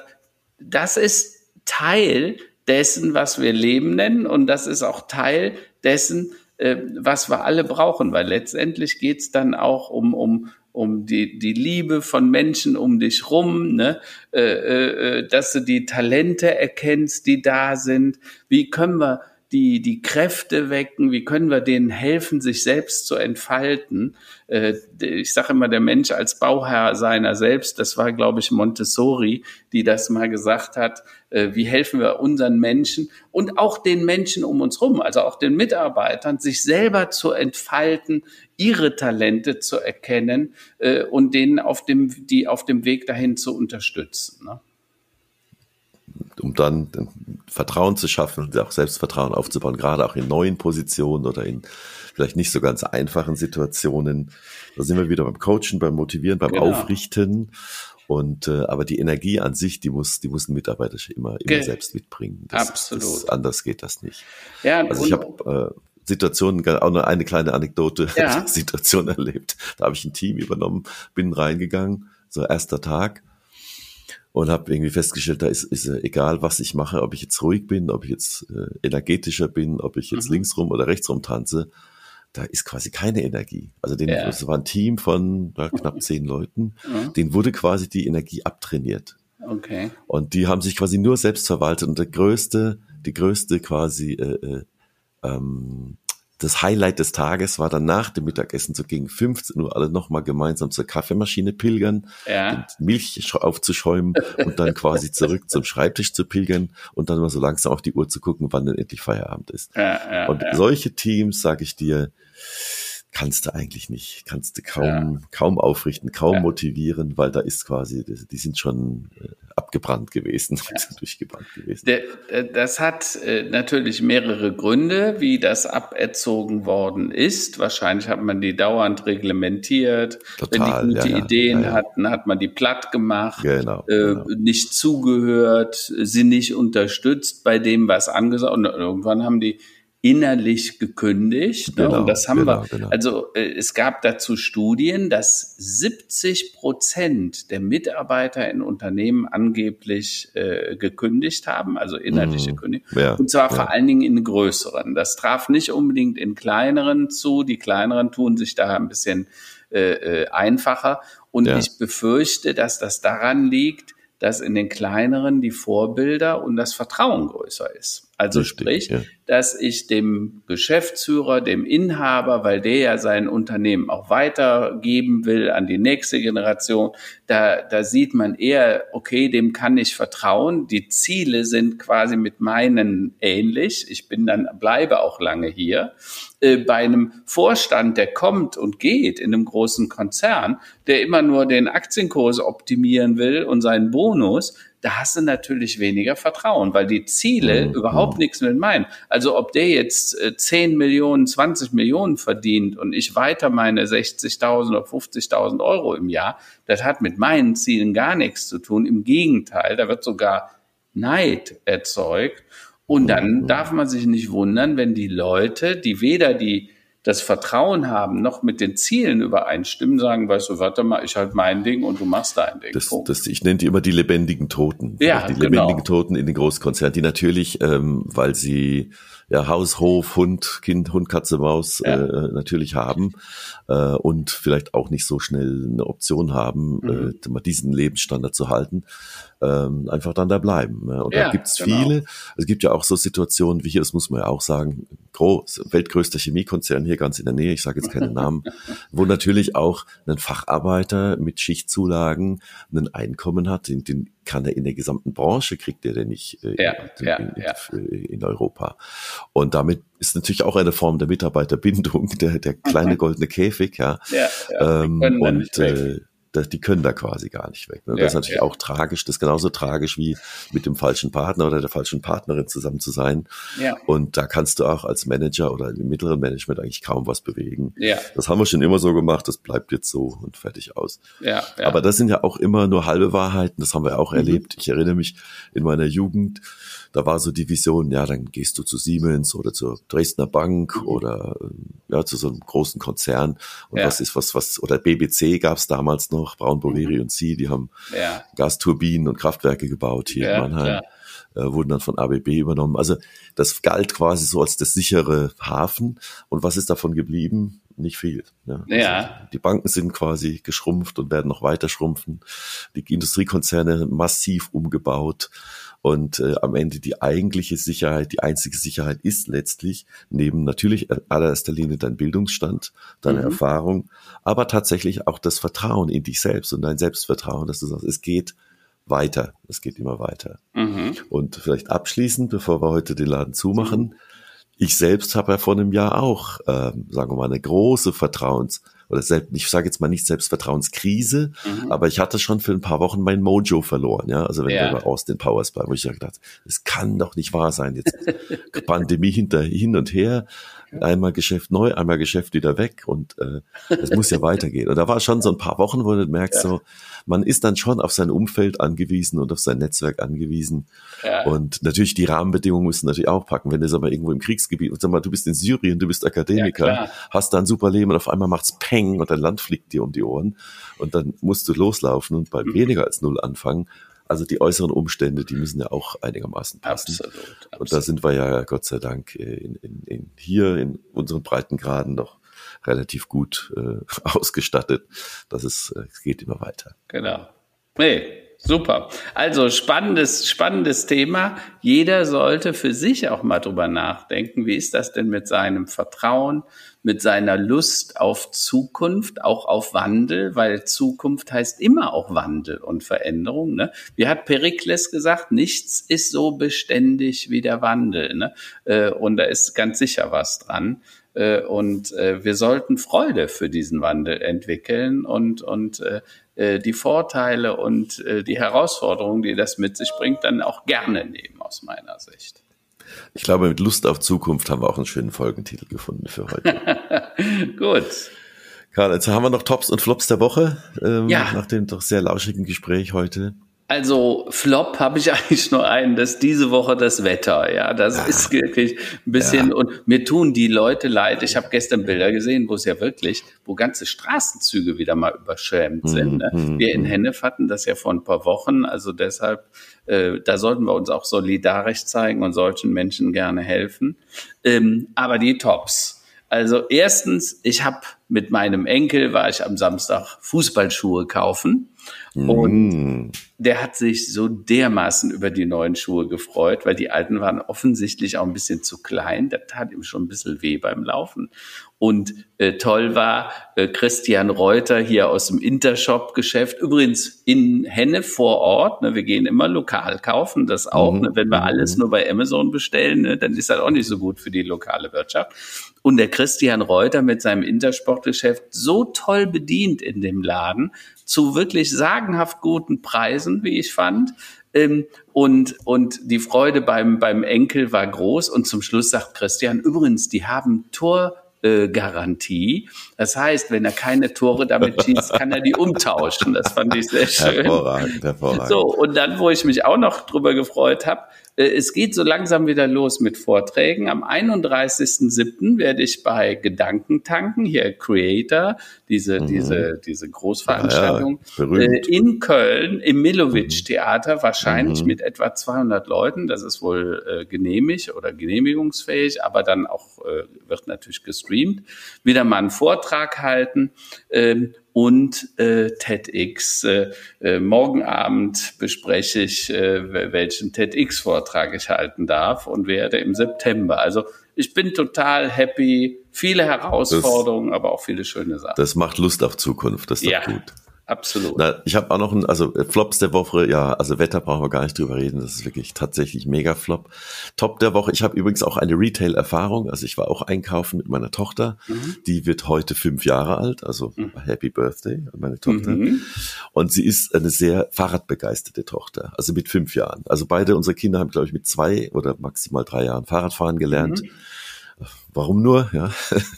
das ist Teil dessen, was wir Leben nennen und das ist auch Teil dessen, äh, was wir alle brauchen, weil letztendlich geht's dann auch um, um, um die, die Liebe von Menschen um dich rum, ne? Äh, äh, äh, dass du die Talente erkennst, die da sind. Wie können wir die, die Kräfte wecken, wie können wir denen helfen, sich selbst zu entfalten. Äh, ich sage immer, der Mensch als Bauherr seiner selbst, das war, glaube ich, Montessori, die das mal gesagt hat, äh, wie helfen wir unseren Menschen und auch den Menschen um uns rum, also auch den Mitarbeitern, sich selber zu entfalten, ihre Talente zu erkennen äh, und denen auf dem, die auf dem Weg dahin zu unterstützen. Ne? um dann Vertrauen zu schaffen und auch Selbstvertrauen aufzubauen, gerade auch in neuen Positionen oder in vielleicht nicht so ganz einfachen Situationen. Da sind wir wieder beim Coachen, beim Motivieren, beim genau. Aufrichten. Und äh, aber die Energie an sich, die muss, die muss ein Mitarbeiter immer, immer selbst mitbringen. Das, Absolut. Das, anders geht das nicht. Ja, also ich habe äh, Situationen, auch nur eine kleine Anekdote, ja. Situation erlebt. Da habe ich ein Team übernommen, bin reingegangen, so erster Tag und habe irgendwie festgestellt, da ist, ist egal, was ich mache, ob ich jetzt ruhig bin, ob ich jetzt äh, energetischer bin, ob ich jetzt mhm. linksrum oder rechtsrum tanze, da ist quasi keine Energie. Also den, ja. das war ein Team von ja, knapp zehn Leuten, mhm. denen wurde quasi die Energie abtrainiert. Okay. Und die haben sich quasi nur selbst verwaltet und der größte, die größte quasi äh, äh, ähm, das Highlight des Tages war dann nach dem Mittagessen so gegen 15 Uhr alle nochmal gemeinsam zur Kaffeemaschine pilgern, ja. Milch aufzuschäumen und dann quasi zurück zum Schreibtisch zu pilgern und dann mal so langsam auf die Uhr zu gucken, wann denn endlich Feierabend ist. Ja, ja, und solche Teams, sage ich dir, kannst du eigentlich nicht, kannst du kaum, ja. kaum aufrichten, kaum ja. motivieren, weil da ist quasi, die sind schon äh, abgebrannt gewesen, ja. durchgebrannt gewesen. Das hat äh, natürlich mehrere Gründe, wie das aberzogen worden ist. Wahrscheinlich hat man die dauernd reglementiert. Total, Wenn die gute Ideen hatten, hat man die platt gemacht, genau, äh, genau. nicht zugehört, sie nicht unterstützt bei dem, was angesagt. Und irgendwann haben die innerlich gekündigt. Ne? Genau, und das haben genau, wir, genau. also äh, es gab dazu Studien, dass 70 Prozent der Mitarbeiter in Unternehmen angeblich äh, gekündigt haben, also innerliche mm, Kündigung. Ja, und zwar ja. vor allen Dingen in größeren. Das traf nicht unbedingt in kleineren zu. Die kleineren tun sich da ein bisschen äh, äh einfacher. Und ja. ich befürchte, dass das daran liegt, dass in den kleineren die Vorbilder und das Vertrauen größer ist. Also Richtig, sprich, ja. dass ich dem Geschäftsführer, dem Inhaber, weil der ja sein Unternehmen auch weitergeben will an die nächste Generation, da, da sieht man eher, okay, dem kann ich vertrauen. Die Ziele sind quasi mit meinen ähnlich. Ich bin dann, bleibe auch lange hier. Äh, bei einem Vorstand, der kommt und geht in einem großen Konzern, der immer nur den Aktienkurs optimieren will und seinen Bonus, da hast du natürlich weniger Vertrauen, weil die Ziele mhm. überhaupt nichts mit meinen. Also ob der jetzt 10 äh, Millionen, 20 Millionen verdient und ich weiter meine 60.000 oder 50.000 Euro im Jahr, das hat mit meinen Zielen gar nichts zu tun. Im Gegenteil, da wird sogar Neid erzeugt. Und dann mhm. darf man sich nicht wundern, wenn die Leute, die weder die das Vertrauen haben, noch mit den Zielen übereinstimmen, sagen, weißt du, warte mal, ich halt mein Ding und du machst dein Ding. Das, das, ich nenne die immer die lebendigen Toten. Ja, die genau. lebendigen Toten in den Großkonzernen, die natürlich, ähm, weil sie ja, Haus, Hof, Hund, Kind, Hund, Katze, Maus ja. äh, natürlich haben äh, und vielleicht auch nicht so schnell eine Option haben, mhm. äh, diesen Lebensstandard zu halten, ähm, einfach dann da bleiben. Ne? Und ja, da gibt's genau. viele, es gibt ja auch so Situationen wie hier, das muss man ja auch sagen, groß, weltgrößter Chemiekonzern hier ganz in der Nähe, ich sage jetzt keinen Namen, wo natürlich auch ein Facharbeiter mit Schichtzulagen ein Einkommen hat, den, den kann er in der gesamten Branche, kriegt er denn nicht äh, ja, in, ja, in, ja. in, Europa. Und damit ist natürlich auch eine Form der Mitarbeiterbindung, der, der kleine goldene Käfig, ja. ja, ja ähm, und äh, das, die können da quasi gar nicht weg. Ne? Das ist natürlich ja. auch tragisch. Das ist genauso tragisch wie mit dem falschen Partner oder der falschen Partnerin zusammen zu sein. Ja. Und da kannst du auch als Manager oder im mittleren Management eigentlich kaum was bewegen. Ja. Das haben wir schon immer so gemacht. Das bleibt jetzt so und fertig aus. Ja, ja. Aber das sind ja auch immer nur halbe Wahrheiten. Das haben wir auch mhm. erlebt. Ich erinnere mich in meiner Jugend, da war so die Vision, ja, dann gehst du zu Siemens oder zur Dresdner Bank mhm. oder ja, zu so einem großen Konzern. Und ja. was ist was, was, oder BBC gab es damals noch, Braun Boveri mhm. und Sie, die haben ja. Gasturbinen und Kraftwerke gebaut hier ja, in Mannheim. äh, wurden dann von ABB übernommen. Also das galt quasi so als das sichere Hafen. Und was ist davon geblieben? Nicht viel. Ja. ja. Also die Banken sind quasi geschrumpft und werden noch weiter schrumpfen. Die Industriekonzerne massiv umgebaut. Und äh, am Ende die eigentliche Sicherheit, die einzige Sicherheit ist letztlich neben natürlich allererster Linie dein Bildungsstand, deine mhm. Erfahrung, aber tatsächlich auch das Vertrauen in dich selbst und dein Selbstvertrauen, dass du sagst, es geht weiter, es geht immer weiter. Mhm. Und vielleicht abschließend, bevor wir heute den Laden zumachen, mhm. ich selbst habe ja vor einem Jahr auch, äh, sagen wir mal, eine große Vertrauens- oder selbst, ich sage jetzt mal nicht Selbstvertrauenskrise, mhm. aber ich hatte schon für ein paar Wochen mein Mojo verloren, ja. Also wenn ja. wir bei Austin Powers bei, wo ich ja gedacht, es kann doch nicht wahr sein, jetzt Pandemie hinter, hin und her, einmal Geschäft neu, einmal Geschäft wieder weg und äh, es muss ja weitergehen. Und da war schon so ein paar Wochen, wo du merkst, ja. so, man ist dann schon auf sein Umfeld angewiesen und auf sein Netzwerk angewiesen. Ja. Und natürlich die Rahmenbedingungen müssen natürlich auch packen. Wenn du sag mal irgendwo im Kriegsgebiet, und sag mal, du bist in Syrien, du bist Akademiker, ja, hast da ein super Leben und auf einmal macht's Peng und dein Land fliegt dir um die Ohren und dann musst du loslaufen und bei mhm. weniger als null anfangen. Also die äußeren Umstände, die müssen ja auch einigermaßen passen. Absolut, absolut. Und da sind wir ja Gott sei Dank in, in, in hier in unseren Breitengraden noch relativ gut äh, ausgestattet. Das ist, äh, es geht immer weiter. Genau. Nee, Super. Also spannendes, spannendes Thema. Jeder sollte für sich auch mal drüber nachdenken. Wie ist das denn mit seinem Vertrauen, mit seiner Lust auf Zukunft, auch auf Wandel? Weil Zukunft heißt immer auch Wandel und Veränderung. Ne? Wie hat Perikles gesagt? Nichts ist so beständig wie der Wandel. Ne? Äh, und da ist ganz sicher was dran. Äh, und äh, wir sollten Freude für diesen Wandel entwickeln und, und äh, die Vorteile und die Herausforderungen, die das mit sich bringt, dann auch gerne nehmen, aus meiner Sicht. Ich glaube, mit Lust auf Zukunft haben wir auch einen schönen Folgentitel gefunden für heute. Gut. Karl, jetzt haben wir noch Tops und Flops der Woche, ähm, ja. nach dem doch sehr lauschigen Gespräch heute. Also Flop habe ich eigentlich nur einen, dass diese Woche das Wetter, ja, das ja. ist wirklich ein bisschen ja. und mir tun die Leute leid. Ich habe gestern Bilder gesehen, wo es ja wirklich, wo ganze Straßenzüge wieder mal überschwemmt sind. Ne? Mhm. Wir in mhm. Hennef hatten das ja vor ein paar Wochen, also deshalb, äh, da sollten wir uns auch solidarisch zeigen und solchen Menschen gerne helfen. Ähm, aber die Tops. Also erstens, ich habe mit meinem Enkel war ich am Samstag Fußballschuhe kaufen und mm. der hat sich so dermaßen über die neuen Schuhe gefreut, weil die alten waren offensichtlich auch ein bisschen zu klein. Das tat ihm schon ein bisschen weh beim Laufen. Und äh, toll war äh, Christian Reuter hier aus dem Intershop-Geschäft. Übrigens in Henne vor Ort. Ne, wir gehen immer lokal kaufen, das auch. Mhm. Ne, wenn wir alles mhm. nur bei Amazon bestellen, ne, dann ist das auch nicht so gut für die lokale Wirtschaft. Und der Christian Reuter mit seinem Intersportgeschäft so toll bedient in dem Laden zu wirklich sagenhaft guten Preisen, wie ich fand. Ähm, und, und die Freude beim, beim Enkel war groß. Und zum Schluss sagt Christian, übrigens, die haben Tor, Garantie. Das heißt, wenn er keine Tore damit schießt, kann er die umtauschen. Das fand ich sehr schön. Hervorragend, hervorragend. So, und dann, wo ich mich auch noch drüber gefreut habe, äh, es geht so langsam wieder los mit Vorträgen. Am 31.07. werde ich bei Gedankentanken, hier Creator, diese, mhm. diese, diese Großveranstaltung, ja, äh, in Köln im Milovic-Theater, wahrscheinlich mhm. mit etwa 200 Leuten. Das ist wohl äh, genehmigt oder genehmigungsfähig, aber dann auch äh, wird natürlich gestreamt. Wieder mal einen Vortrag halten. Ähm, und äh, TEDx. Äh, äh, morgen Abend bespreche ich, äh, welchen TEDx-Vortrag ich halten darf und werde im September. Also ich bin total happy. Viele Herausforderungen, das, aber auch viele schöne Sachen. Das macht Lust auf Zukunft. Das ist ja. doch gut. Absolut. Na, ich habe auch noch ein, also äh, Flops der Woche, ja, also Wetter brauchen wir gar nicht drüber reden, das ist wirklich tatsächlich mega Flop. Top der Woche, ich habe übrigens auch eine Retail-Erfahrung, also ich war auch einkaufen mit meiner Tochter, mhm. die wird heute fünf Jahre alt, also mhm. Happy Birthday an meine Tochter. Mhm. Und sie ist eine sehr Fahrradbegeisterte Tochter, also mit fünf Jahren. Also beide unsere Kinder haben, glaube ich, mit zwei oder maximal drei Jahren Fahrradfahren gelernt. Mhm. Warum nur? Ja,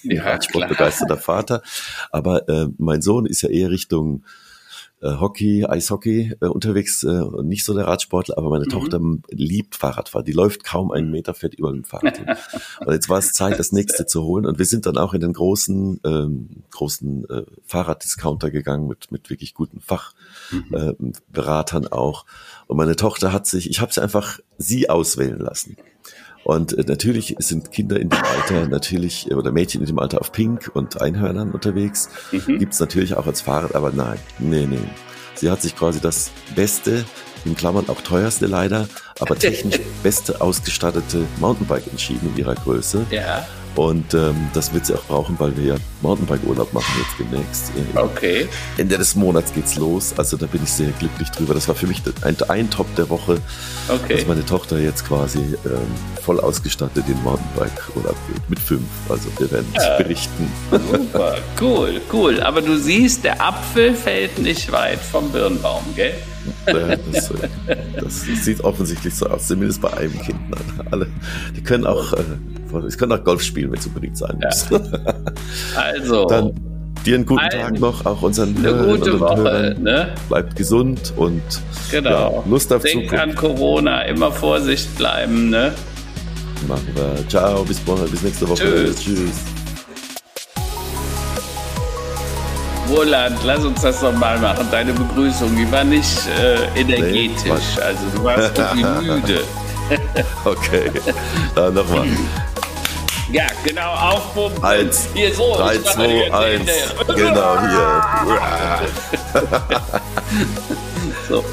ja Sportbegeisterter Vater. Aber äh, mein Sohn ist ja eher Richtung äh, Hockey, Eishockey äh, unterwegs äh, und nicht so der Radsportler, aber meine mhm. Tochter liebt Fahrradfahren. Die läuft kaum einen Meter, fährt über dem Fahrrad hin. Und jetzt war es Zeit, das nächste zu holen. Und wir sind dann auch in den großen, ähm, großen äh, Fahrraddiscounter gegangen mit, mit wirklich guten Fachberatern mhm. äh, auch. Und meine Tochter hat sich, ich habe sie einfach sie auswählen lassen. Und äh, natürlich sind Kinder in dem Alter natürlich, äh, oder Mädchen in dem Alter auf Pink und Einhörnern unterwegs. Mhm. Gibt's natürlich auch als Fahrrad, aber nein, nee, nee. Sie hat sich quasi das Beste, in Klammern auch teuerste leider, aber technisch beste ausgestattete Mountainbike entschieden in ihrer Größe. Ja. Und ähm, das wird sie auch brauchen, weil wir ja Mountainbike-Urlaub machen jetzt demnächst. Okay. Ende des Monats geht's los. Also da bin ich sehr glücklich drüber. Das war für mich ein, ein Top der Woche, okay. dass meine Tochter jetzt quasi ähm, voll ausgestattet den Mountainbike-Urlaub geht. Mit fünf. Also wir werden ja. berichten. Super, cool, cool. Aber du siehst, der Apfel fällt nicht weit vom Birnbaum, gell? Das, das, sieht offensichtlich so aus, zumindest bei einem Kind. Alle, die können auch, äh, die können auch Golf spielen, wenn es unbedingt sein muss. Ja. Also. Dann dir einen guten ein, Tag noch, auch unseren eine Hörern gute Woche, Hörern. Ne? Bleibt gesund und genau. Ja, Lust auf Denk Zukunft. an Corona, immer Vorsicht bleiben. Ne? Machen wir. Ciao, bis, bis nächste Woche. Tschüss. Tschüss. Roland, lass uns das doch mal machen. Deine Begrüßung, die war nicht äh, energetisch. Nee, also du warst irgendwie müde. okay, dann nochmal. Ja, genau, aufpumpen. Eins, hier so. Drei, zwei, eins. Genau, hier. so.